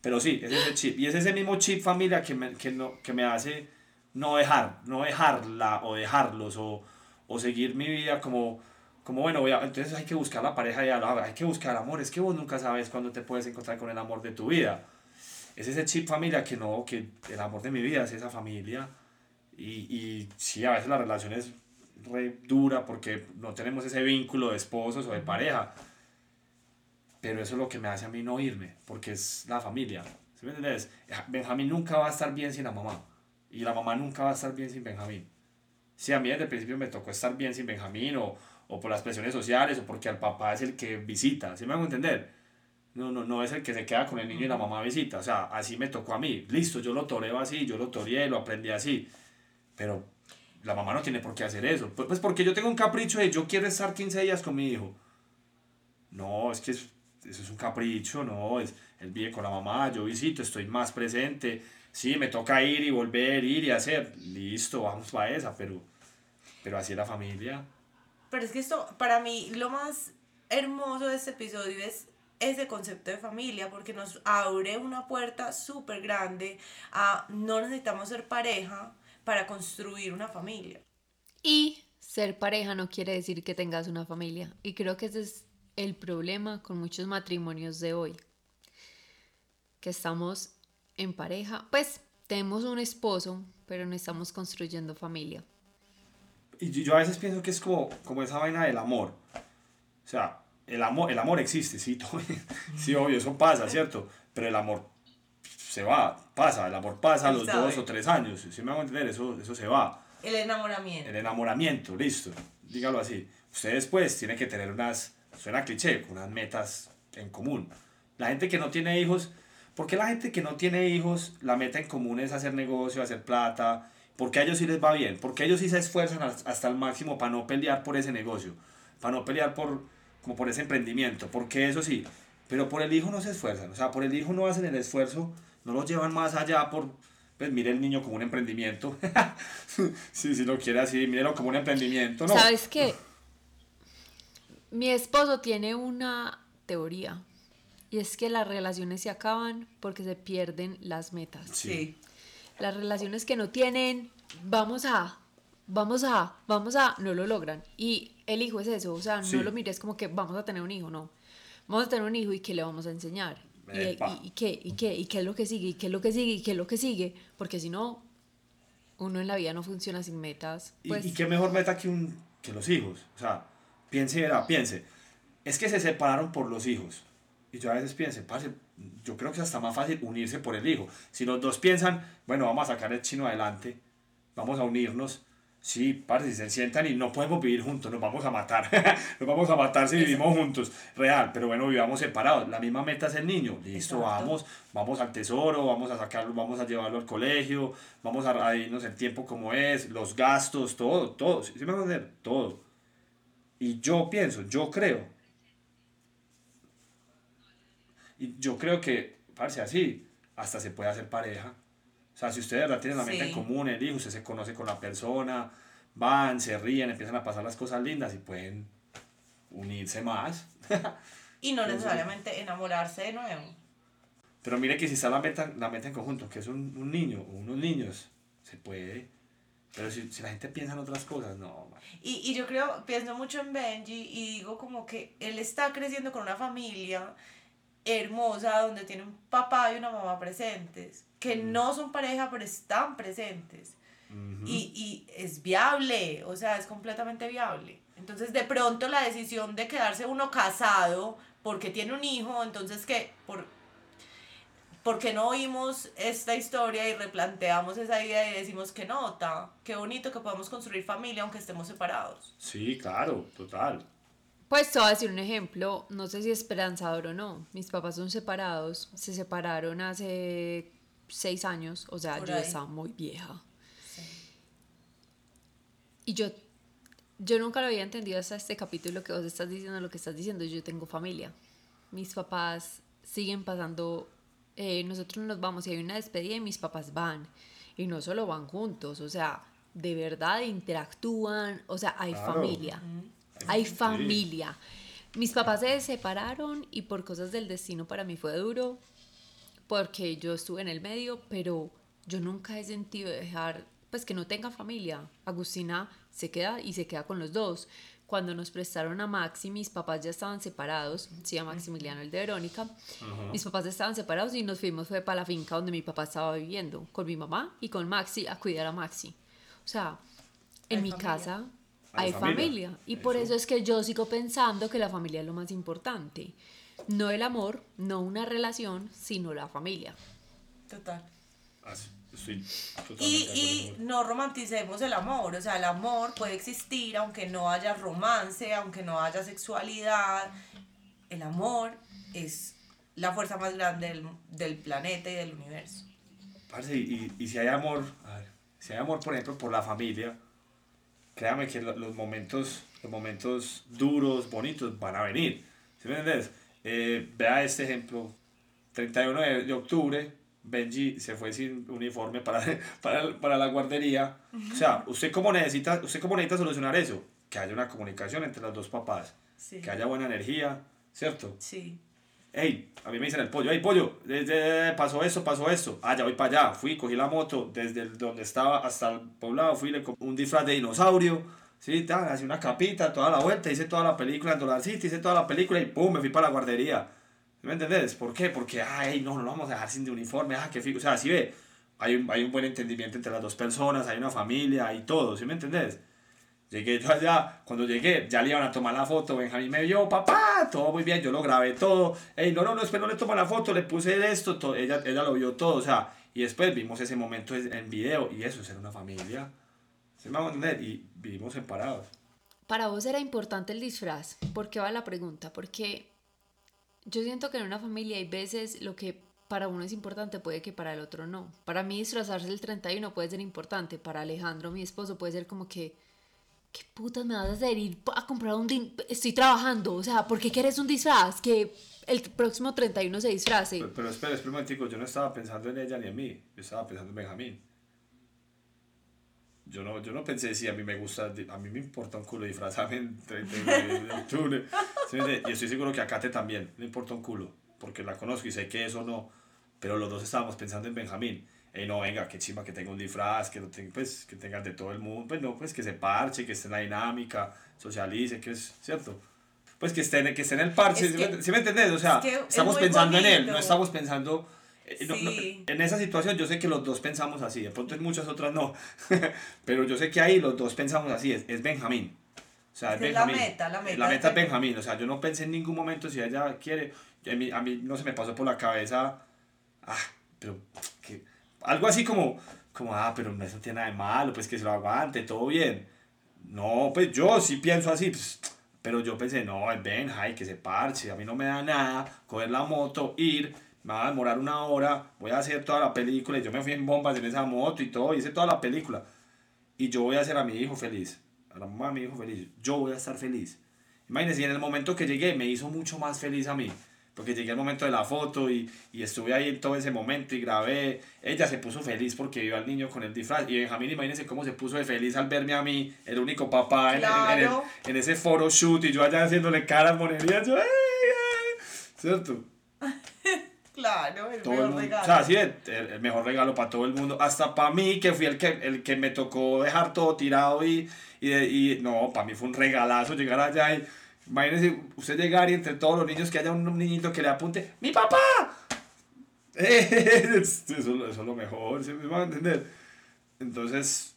Pero sí, es ese chip. Y es ese mismo chip familia que me, que no, que me hace no dejar, no dejarla o dejarlos o, o seguir mi vida como, como bueno, voy a- entonces hay que buscar la pareja ya, hay que buscar amor. Es que vos nunca sabes cuándo te puedes encontrar con el amor de tu vida. Es ese chip familia que no, que el amor de mi vida es esa familia. Y, y sí, a veces la relación es re dura porque no tenemos ese vínculo de esposos o de pareja. Pero eso es lo que me hace a mí no irme, porque es la familia. ¿Sí me entiendes? Benjamín nunca va a estar bien sin la mamá. Y la mamá nunca va a estar bien sin Benjamín. Si a mí desde el principio me tocó estar bien sin Benjamín o, o por las presiones sociales o porque al papá es el que visita, ¿sí me hago entender? No, no, no es el que se queda con el niño y la mamá visita, o sea, así me tocó a mí, listo, yo lo toreo así, yo lo toreé, lo aprendí así, pero la mamá no tiene por qué hacer eso, pues, pues porque yo tengo un capricho de yo quiero estar 15 días con mi hijo. No, es que es- eso es un capricho, no, es, él vive con la mamá, yo visito, estoy más presente, sí, me toca ir y volver, ir y hacer, listo, vamos para esa, pero, pero así es la familia. Pero es que esto, para mí, lo más hermoso de este episodio es ese concepto de familia, porque nos abre una puerta súper grande a no necesitamos ser pareja para construir una familia. Y ser pareja no quiere decir que tengas una familia. Y creo que ese es el problema con muchos matrimonios de hoy. Que estamos en pareja, pues tenemos un esposo, pero no estamos construyendo familia. Y yo, yo a veces pienso que es como, como esa vaina del amor. O sea, el amor, el amor existe, sí, [laughs] todo- sí, obvio, eso pasa, ¿cierto? Pero el amor se va, pasa, el amor pasa a los sabe. dos o tres años, ¿sí me hago entender? Eso, eso se va. El enamoramiento. El enamoramiento, listo, dígalo así. Usted después tiene que tener unas, suena cliché, unas metas en común. La gente que no tiene hijos, ¿por qué la gente que no tiene hijos, la meta en común es hacer negocio, hacer plata? Porque a ellos sí les va bien, porque ellos sí se esfuerzan has- hasta el máximo para no pelear por ese negocio, para no pelear por, como por ese emprendimiento, porque eso sí, pero por el hijo no se esfuerzan, o sea, por el hijo no hacen el esfuerzo, no lo llevan más allá por, pues mire el niño como un emprendimiento, [laughs] si, si lo quiere así, mírelo como un emprendimiento, ¿no? ¿Sabes qué? Mi esposo tiene una teoría. Y es que las relaciones se acaban porque se pierden las metas. Sí. Las relaciones que no tienen, vamos a, vamos a, vamos a, no lo logran. Y el hijo es eso, o sea, Sí. no lo mires como que vamos a tener un hijo, no. Vamos a tener un hijo y ¿qué le vamos a enseñar? Y, Epa. y- y qué, y qué, y qué es lo que sigue, y qué es lo que sigue, y qué es lo que sigue. Porque si no, uno en la vida no funciona sin metas. Y- Pues, y, qué mejor meta que, un, que los hijos. O sea, piense, verá, piense. Es que se separaron por los hijos. Y yo a veces pienso, parce, yo creo que es hasta más fácil unirse por el hijo. Si los dos piensan, bueno, vamos a sacar el chino adelante, vamos a unirnos. Sí, parce, se sientan y no podemos vivir juntos, nos vamos a matar. [laughs] nos vamos a matar si vivimos juntos. Real, pero bueno, vivamos separados. La misma meta es el niño. Listo, Exacto. vamos, vamos al tesoro, vamos a sacarlo, vamos a llevarlo al colegio, vamos a, a irnos el tiempo como es, los gastos, todo, todo. ¿Sí, sí me van a entender? Todo. Y yo pienso, yo creo. Y yo creo que, parce, así, hasta se puede hacer pareja. Sea, si ustedes de verdad tienen la mente en Sí. común, el hijo, usted se conoce con la persona, van, se ríen, empiezan a pasar las cosas lindas y pueden unirse más. Y no [laughs] necesariamente enamorarse de nuevo. Pero mire que si está la meta, la meta en conjunto, que es un, un niño o unos niños, se puede. Pero si, si la gente piensa en otras cosas, no. man. Y, y yo creo, pienso mucho en Benji y digo como que él está creciendo con una familia hermosa donde tiene un papá y una mamá presentes, que no son pareja pero están presentes. Y, y es viable, o sea, es completamente viable. Entonces de pronto la decisión de quedarse uno casado porque tiene un hijo, entonces que por... ¿Por qué no oímos esta historia y replanteamos esa idea y decimos que nota? Qué bonito que podamos construir familia aunque estemos separados. Sí, claro, total. Pues te voy a decir un ejemplo, no sé si esperanzador o no. Mis papás son separados, se separaron hace seis años, o sea, Por yo ahí. estaba muy vieja. Y yo, yo nunca lo había entendido hasta este capítulo que vos estás diciendo lo que estás diciendo. Yo tengo familia. Mis papás siguen pasando. eh, nosotros nos vamos y hay una despedida y mis papás van. Y no solo van juntos, o sea, de verdad interactúan. O sea, hay Claro. familia. Hay familia. Mis papás se separaron y por cosas del destino para mí fue duro porque yo estuve en el medio, pero yo nunca he sentido dejar, pues que no tenga familia. Agustina se queda y se queda con los dos. Cuando nos prestaron a Maxi, mis papás ya estaban separados, sí, a Maximiliano, el de Verónica. Mis papás estaban separados y nos fuimos fue para la finca donde mi papá estaba viviendo, con mi mamá y con Maxi, a cuidar a Maxi. O sea, en mi familia. casa Hay familia. familia. Y por Eso. eso es que yo sigo pensando que la familia es lo más importante. No el amor, no una relación, sino la familia. Total. Así- Estoy totalmente Y, y no romanticemos el amor, o sea, el amor puede existir aunque no haya romance, aunque no haya sexualidad. El amor es la fuerza más grande del, del planeta y del universo. Parce, y, y si hay amor, a ver, si hay amor, por ejemplo, por la familia, créame que lo- los momentos, los momentos duros, bonitos, van a venir. ¿Sí me entiendes? Eh, vea este ejemplo. 31 de, de octubre, Benji se fue sin uniforme para, [laughs] para, para la guardería. O sea, ¿usted cómo, necesita, ¿usted cómo necesita solucionar eso? Que haya una comunicación entre los dos papás. Sí. Que haya buena energía, ¿cierto? Sí. Hey, a mí me dicen el pollo, hey pollo, desde, pasó eso, pasó eso. Ah, ya voy para allá. Fui, cogí la moto desde donde estaba hasta el poblado, fui, le compré un disfraz de dinosaurio. Sí, tal, así una capita, toda la vuelta, hice toda la película en Dollar City, hice toda la película y pum, me fui para la guardería. ¿Sí ¿Me entendés? ¿Por qué? Porque, ay, no, no lo vamos a dejar sin de uniforme, ah, qué fijo. O sea, si ve, hay un, hay un buen entendimiento entre las dos personas, hay una familia, hay todo, ¿sí me entendés? Llegué yo allá, cuando llegué, ya le iban a tomar la foto, Benjamín me vio, papá, todo muy bien, yo lo grabé todo, ey, no, no, no, espera, no le la foto, le puse esto, todo, ella, ella lo vio todo, o sea, y después vimos ese momento en video, y eso es ser una familia, ¿se me va a entender? Y vivimos separados. Para vos era importante el disfraz. ¿Por qué va la pregunta? Porque yo siento que en una familia hay veces lo que para uno es importante puede que para el otro no. Para mí disfrazarse el 31 puede ser importante. Para Alejandro, mi esposo, puede ser como que... ¿Qué putas me vas a hacer? Ir a comprar un... Estoy trabajando. O sea, ¿por qué quieres un disfraz? Que el próximo 31 se disfrace. Pero, pero espera, espera un momentico, yo no estaba pensando en ella ni en mí, yo estaba pensando en Benjamín. Yo no, yo no pensé si a mí me gusta, a mí me importa un culo disfrazarme en 31 de octubre. Y estoy seguro que a Kate también le importa un culo, porque la conozco y sé que eso no. Pero los dos estábamos pensando en Benjamín. Ey, no, venga, qué chima que tenga un disfraz, que, lo tenga, pues, que tenga de todo el mundo. Pues no, pues que se parche, que esté en la dinámica, socialice, que es cierto. Pues que esté, en- que esté en el parche, Es ¿sí, me, sí me entendés? O sea, es que es estamos muy pensando en él, no bonito. estamos pensando... eh, no- no, Sí. en esa situación yo sé que los dos pensamos así, de pronto en muchas otras no, [laughs] pero yo sé que ahí los dos pensamos así, es, es Benjamín. O sea, es Es la Benjamín. meta, la meta La es meta es Ben- Benjamín, o sea, yo no pensé en ningún momento si ella quiere, a mí, a mí no se me pasó por la cabeza, ah, pero que, algo así como, como, ah, pero eso tiene nada de malo, pues que se lo aguante, todo bien. No, pues yo sí pienso así, pues, pero yo pensé, no, es Benja, y que se parche, a mí no me da nada coger la moto, ir, me va a demorar una hora, voy a hacer toda la película, y yo me fui en bombas en esa moto y todo, hice toda la película, y yo voy a hacer a mi hijo feliz, a la mamá de mi hijo feliz, yo voy a estar feliz. Imagínense, en el momento que llegué me hizo mucho más feliz a mí, porque llegué al momento de la foto y, y estuve ahí en todo ese momento y grabé. Ella se puso feliz porque vio al niño con el disfraz. Y Benjamín, imagínense cómo se puso de feliz al verme a mí, el único papá en, en- en el- Claro. en ese foro shoot y yo allá haciéndole caras, monerías. Yo, ¡ay, ay! ¿Cierto? [laughs] Claro, el Todo el mejor mundo, regalo. o sea, sí, el, el mejor regalo para todo el mundo, hasta para mí que fui el que, el que me tocó dejar todo tirado y, y, y no, para mí fue un regalazo llegar allá y imagínese usted llegar y entre todos los niños que haya un niñito que le apunte, ¡mi papá! [laughs] eso, es lo mejor, ¿sí me van a entender? Entonces,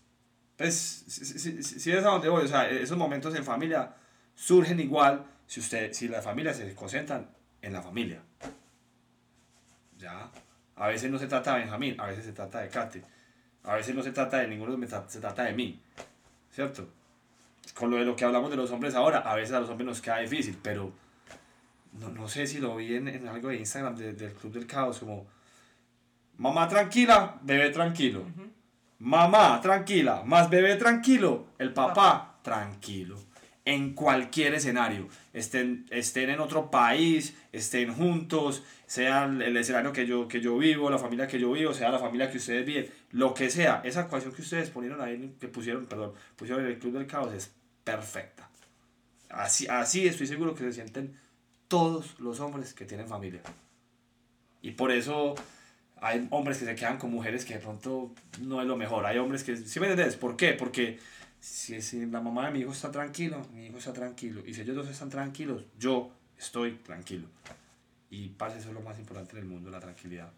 pues, sí, sí, sí es a donde voy, o sea, esos momentos en familia surgen igual si usted, si la familia se concentran en la familia. Ya. A veces no se trata de Benjamín, a veces se trata de Kate. A veces no se trata de ninguno, me tra- se trata de mí. ¿Cierto? Con lo de lo que hablamos de los hombres ahora, a veces a los hombres nos queda difícil, pero no, no sé si lo vi en, en algo de Instagram de- del Club del Caos, como mamá tranquila, bebé tranquilo. Mamá tranquila, más bebé tranquilo, el papá. tranquilo. En cualquier escenario, estén, estén en otro país, estén juntos, sea el el escenario que yo, que yo vivo, la familia que yo vivo, sea la familia que ustedes viven, lo que sea, esa ecuación que ustedes ponieron ahí, que pusieron, perdón, pusieron en el Club del Caos es perfecta. Así, así estoy seguro que se sienten todos los hombres que tienen familia. Y por eso hay hombres que se quedan con mujeres que de pronto no es lo mejor. Hay hombres que... ¿Sí me entiendes? ¿Por qué? Porque si, si la mamá de mi hijo está tranquilo, mi hijo está tranquilo. Y si ellos dos están tranquilos, yo estoy tranquilo. Y parce, eso es lo más importante en el mundo, la tranquilidad.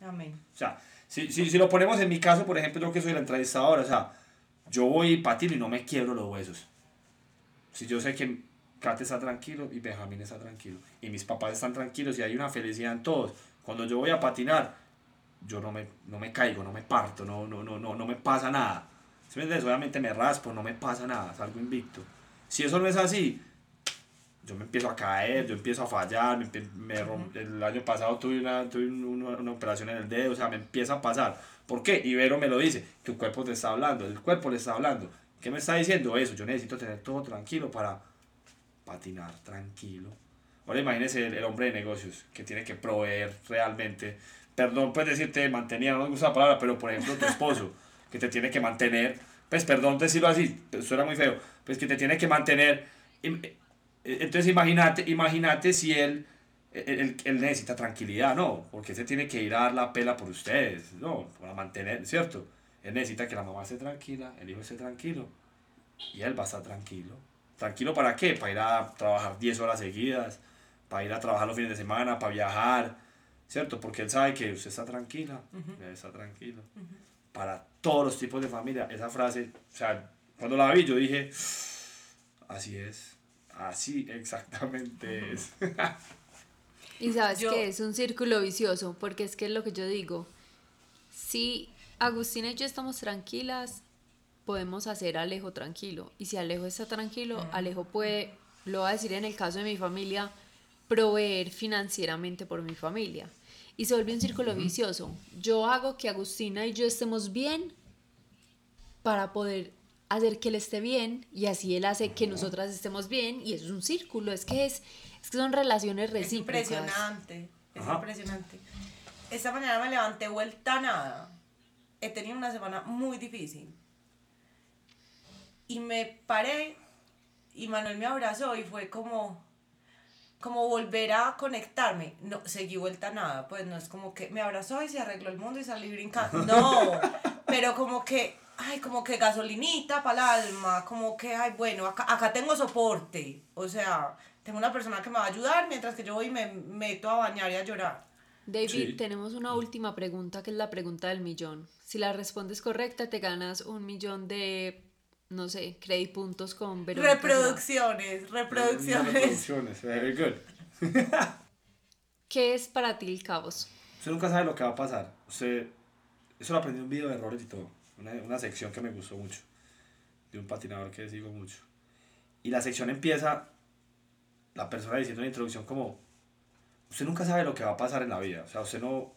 Amén. O sea, si, si, si lo ponemos en mi caso, por ejemplo, yo que soy la entrevistadora, o sea, yo voy y patino y no me quiebro los huesos. Si yo sé que Kate está tranquilo y Benjamín está tranquilo y mis papás están tranquilos y hay una felicidad en todos. Cuando yo voy a patinar, yo no me, no me caigo, no me parto, no, no, no, no, no me pasa nada. ¿Sí me? Obviamente me raspo, no me pasa nada, salgo invicto. Si eso no es así, yo me empiezo a caer, yo empiezo a fallar, me, me el año pasado tuve, una, tuve un- una, una operación en el dedo, o sea, me empieza a pasar. ¿Por qué? Ibero me lo dice, tu cuerpo te está hablando, el cuerpo le está hablando. ¿Qué me está diciendo eso? Yo necesito tener todo tranquilo para patinar tranquilo. Ahora imagínese el, el hombre de negocios que tiene que proveer realmente. Perdón, puedes decirte mantenía, no me gusta la palabra, pero por ejemplo tu esposo, [laughs] que te tiene que mantener, pues perdón decirlo así, suena muy feo, pues que te tiene que mantener. Im- eh, Entonces imagínate, imagínate si él, él, él- él necesita tranquilidad, ¿no? Porque se tiene que ir a dar la pela por ustedes, ¿no? Para mantener, ¿cierto? Él necesita que la mamá esté tranquila, el hijo esté tranquilo, y él va a estar tranquilo. ¿Tranquilo para qué? Para ir a trabajar 10 horas seguidas, para ir a trabajar los fines de semana, para viajar, ¿cierto? Porque él sabe que usted está tranquila, él está tranquilo. Para todos los tipos de familia, esa frase, o sea, cuando la vi yo dije, así es, así exactamente es. [laughs] Y sabes Yo- que es un círculo vicioso, porque es que es lo que yo digo. Si Agustina y yo estamos tranquilas, podemos hacer a Alejo tranquilo. Y si Alejo está tranquilo, Alejo puede, lo voy a decir en el caso de mi familia, proveer financieramente por mi familia. Y se vuelve un círculo vicioso. Yo hago que Agustina y yo estemos bien para poder hacer que él esté bien y así él hace que nosotras estemos bien y eso es un círculo, es que es, es que son relaciones Es recíprocas. impresionante, es Ajá. impresionante. Esta mañana me levanté vuelta a nada. He tenido una semana muy difícil. Y me paré y Manuel me abrazó y fue como como volver a conectarme. No, seguí vuelta a nada, pues no es como que me abrazó y se arregló el mundo y salí brincando. [laughs] No, pero como que, ay, como que gasolinita para el alma, como que, ay, bueno, acá, acá tengo soporte. O sea, tengo una persona que me va a ayudar mientras que yo voy y me meto a bañar y a llorar. David, Sí. tenemos una última pregunta que es la pregunta del millón. Si la respondes correcta, te ganas un millón de, no sé, credit puntos con Verónica. Reproducciones, reproducciones. Reproducciones, very good. [laughs] ¿Qué es para ti el caos? Usted nunca sabe lo que va a pasar. Usted, eso lo aprendí en un video de errores y todo. Una, una sección que me gustó mucho. De un patinador que sigo mucho. Y la sección empieza, la persona diciendo en la introducción como, usted nunca sabe lo que va a pasar en la vida. O sea, usted no,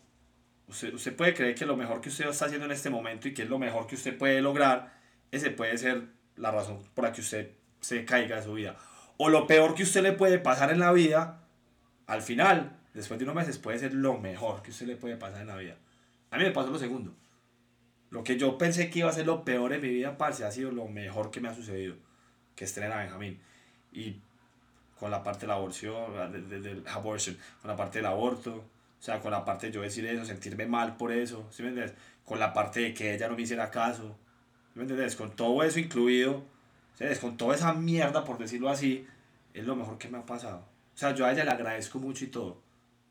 usted, puede creer que lo mejor que usted está haciendo en este momento y que es lo mejor que usted puede lograr, ese puede ser la razón por la que usted se caiga de su vida. O lo peor que usted le puede pasar en la vida, al final, después de unos meses, puede ser lo mejor que usted le puede pasar en la vida. A mí me pasó lo segundo. Lo que yo pensé que iba a ser lo peor en mi vida, parce, ha sido lo mejor que me ha sucedido. Que estrena Benjamín. Y con la parte de la aborción, de- de- del abortion, con la parte del aborto, o sea, con la parte de yo decir eso, sentirme mal por eso, ¿sí me entiendes? Con la parte de que ella no me hiciera caso, ¿sí me entiendes? Con todo eso incluido, ¿sí? Con toda esa mierda, por decirlo así, es lo mejor que me ha pasado. O sea, yo a ella le agradezco mucho y todo.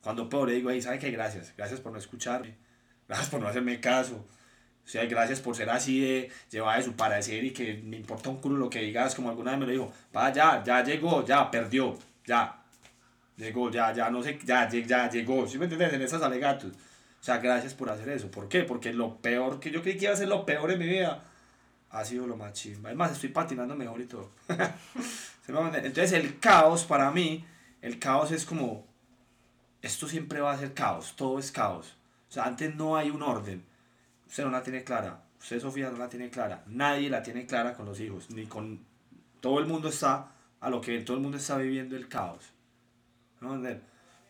Cuando puedo le digo, ahí, ¿sabe qué? Gracias. Gracias por no escucharme. [laughs] Gracias por no hacerme caso. O sea, gracias por ser así de llevar de su parecer y que me importa un culo lo que digas, como alguna vez me lo dijo. Va, ya, ya llegó, ya, perdió, ya. Llegó, ya, ya, no sé, ya, ya, llegó. ¿Sí me entiendes? En esas alegatos. O sea, gracias por hacer eso. ¿Por qué? Porque lo peor que yo creí que iba a ser lo peor en mi vida ha sido lo más chimba. Además, estoy patinando mejor y todo. [laughs] Entonces, el caos para mí, el caos es como, esto siempre va a ser caos, todo es caos. O sea, antes no hay un orden. Usted no la tiene clara. Usted, Sofía, no la tiene clara. Nadie la tiene clara con los hijos, ni con... Todo el mundo está, a lo que todo el mundo está viviendo el caos. ¿Me va a entender?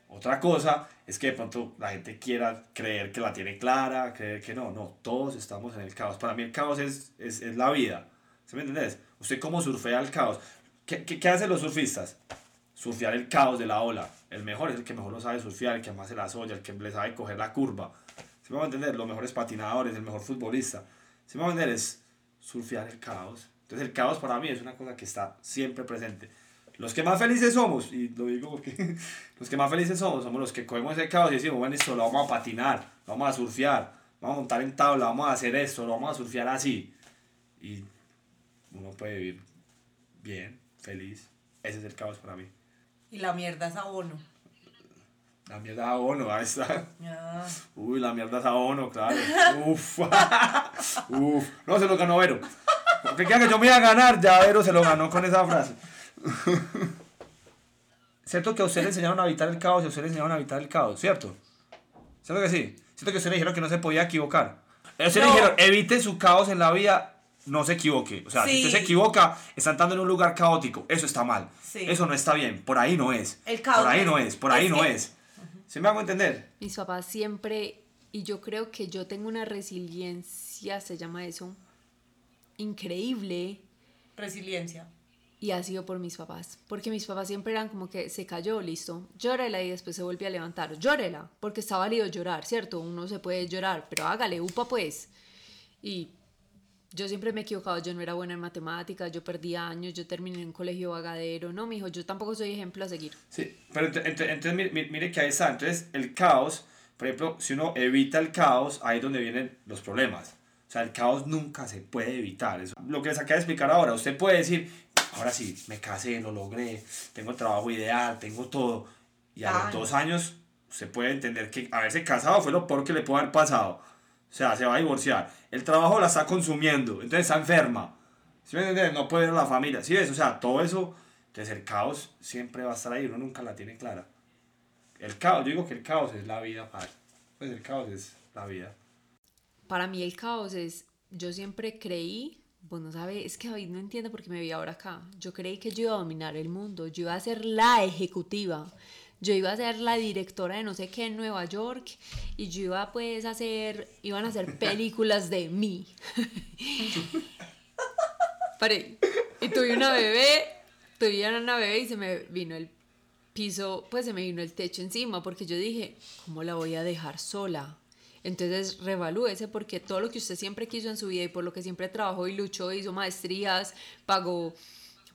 Otra cosa es que de pronto la gente quiera creer que la tiene clara, creer que no, no, todos estamos en el caos. Para mí el caos es, es, es la vida. ¿Sí me entendés? ¿Usted cómo surfea el caos? ¿Qué, qué, qué hacen los surfistas? Surfear el caos de la ola. El mejor es el que mejor lo sabe surfear, el que más se la soya, el que le sabe coger la curva. ¿Sí me va a entender? Los mejores patinadores, el mejor futbolista. ¿Sí me va a entender? Es surfear el caos. Entonces el caos para mí es una cosa que está siempre presente. Los que más felices somos, y lo digo porque [laughs] los que más felices somos, somos los que cogemos ese caos y decimos, bueno, esto lo vamos a patinar, lo vamos a surfear, vamos a montar en tabla, vamos a hacer esto, lo vamos a surfear así. Y uno puede vivir bien, feliz. Ese es el caos para mí. Y la mierda es abono. La mierda es abono, ahí está. Ah. Uy, la mierda es abono, claro. Uf. [laughs] Uf. No, se lo ganó Vero. Porque queda que yo me iba a ganar, ya Vero se lo ganó con esa frase. Cierto que a usted le enseñaron a evitar el caos y a usted le enseñaron a evitar el caos, ¿cierto? ¿Cierto que sí? Cierto que a usted le dijeron que no se podía equivocar. A usted le dijeron, evite su caos en la vida, no se equivoque. O sea, si usted se equivoca, está entrando en un lugar caótico. Eso está mal. Sí. Eso no está bien. Por ahí no es. El caos Por ahí no es- es. Por ahí es no que- es. ¿Se me hago entender? Mis papás siempre, y yo creo que yo tengo una resiliencia, se llama eso, increíble, Resiliencia. Y ha sido por mis papás. Porque mis papás siempre eran como que se cayó, listo, llórela y después se volvió a levantar. Llórela, porque está válido llorar, ¿cierto? Uno se puede llorar, pero hágale, upa pues. Y yo siempre me he equivocado, yo no era buena en matemáticas, yo perdí años, yo terminé en un colegio vagadero. No, mijo, yo tampoco soy ejemplo a seguir. Sí, pero ent- ent- entonces mire, mire- que ahí está. Entonces el caos, por ejemplo, si uno evita el caos, ahí es donde vienen los problemas. O sea, el caos nunca se puede evitar. Eso- lo que les acabo de explicar ahora, usted puede decir, ahora sí, me casé, lo logré, tengo trabajo ideal, tengo todo. Y a Ah. los dos años, usted puede entender que haberse casado fue lo peor que le pudo haber pasado. O sea, se va a divorciar. El trabajo la está consumiendo, entonces está enferma. ¿Sí me entiendes? No puede ver a la familia. ¿Sí ves? O sea, todo eso, entonces el caos siempre va a estar ahí, uno nunca la tiene clara. El caos, yo digo que el caos es la vida, padre. Pues el caos es la vida. Para mí el caos es, yo siempre creí, bueno, sabe, es que David no entiende por qué me vi ahora acá. Yo creí que yo iba a dominar el mundo, yo iba a ser la ejecutiva, yo iba a ser la directora de no sé qué en Nueva York y yo iba pues a hacer, iban a hacer [laughs] películas de mí. [laughs] Paré. Y tuve una bebé, tuve una bebé y se me vino el piso, pues se me vino el techo encima porque yo dije, ¿cómo la voy a dejar sola? Entonces revalúese porque todo lo que usted siempre quiso en su vida y por lo que siempre trabajó y luchó, hizo maestrías, pagó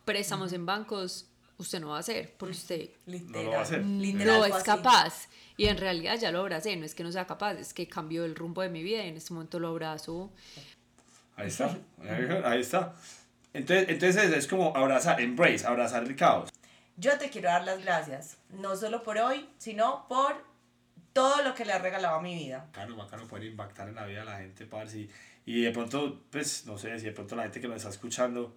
préstamos en bancos, usted no va a hacer porque usted Literal. No lo va a hacer. Literal no es así. capaz. Y en realidad ya lo abracé, no es que no sea capaz, es que cambió el rumbo de mi vida y en este momento lo abrazo. Ahí está, ahí está. Entonces, entonces es como abrazar, embrace, abrazar el caos. Yo te quiero dar las gracias, no solo por hoy, sino por todo lo que le ha regalado a mi vida. Bacano, bacano poder impactar en la vida de la gente, parce. Y, y de pronto, pues, no sé, si de pronto la gente que nos está escuchando,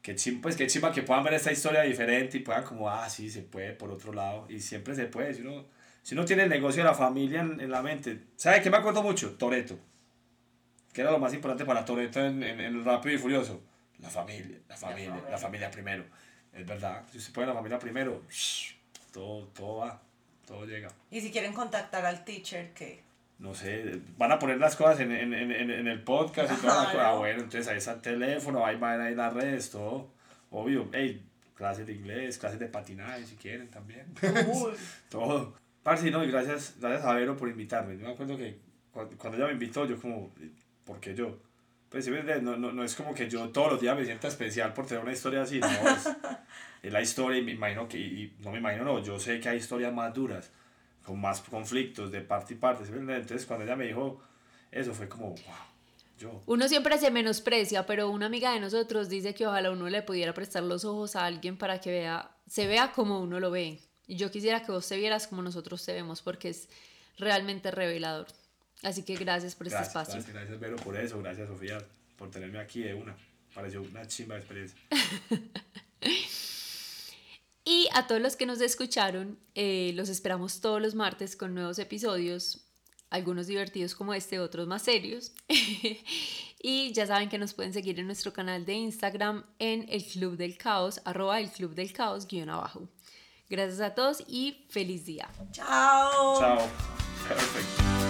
que chimba, pues, que chimba que puedan ver esta historia diferente y puedan como, ah, sí, se puede por otro lado. Y siempre se puede, si uno, si uno tiene el negocio de la familia en, en la mente. ¿Sabe qué me acuerdo mucho? Toreto. Que era lo más importante para Toreto en, en, en Rápido y Furioso. La familia, la familia, la familia, familia. primero. Es verdad, si usted pone la familia primero, todo, todo va, todo llega Y si quieren contactar al teacher, que no sé, van a poner las cosas en, en, en, en el podcast y toda la cosa. Ah, bueno, entonces ahí está el teléfono, ahí van ahí las redes, todo. Obvio, hey, clases de inglés, clases de patinaje si quieren también. Uy. [laughs] todo. Parce, no, y gracias, gracias a Vero por invitarme. Yo me acuerdo que cuando, cuando ella me invitó, yo como, ¿por qué yo? Pues, ¿sí me entiendes? no, no, no es como que yo todos los días me sienta especial por tener una historia así, no, es, [laughs] es la historia y me imagino que, y, no me imagino, no, yo sé que hay historias más duras, con más conflictos de parte y parte, ¿sí? Entonces cuando ella me dijo eso fue como, wow, yo, Uno siempre se menosprecia, pero una amiga de nosotros dice que ojalá uno le pudiera prestar los ojos a alguien para que vea, se vea como uno lo ve. Y yo quisiera que vos te vieras como nosotros te vemos, porque es realmente revelador. Así que gracias por este gracias, espacio. gracias, gracias Vero por eso, gracias Sofía por tenerme aquí de una, pareció una chimba de experiencia. [laughs] Y a todos los que nos escucharon, eh, los esperamos todos los martes con nuevos episodios, algunos divertidos como este, otros más serios. [laughs] y ya saben que nos pueden seguir en nuestro canal de Instagram en el Club del Caos, arroba el Club del Caos guion abajo. Gracias a todos y feliz día. Chao. Chao, perfecto.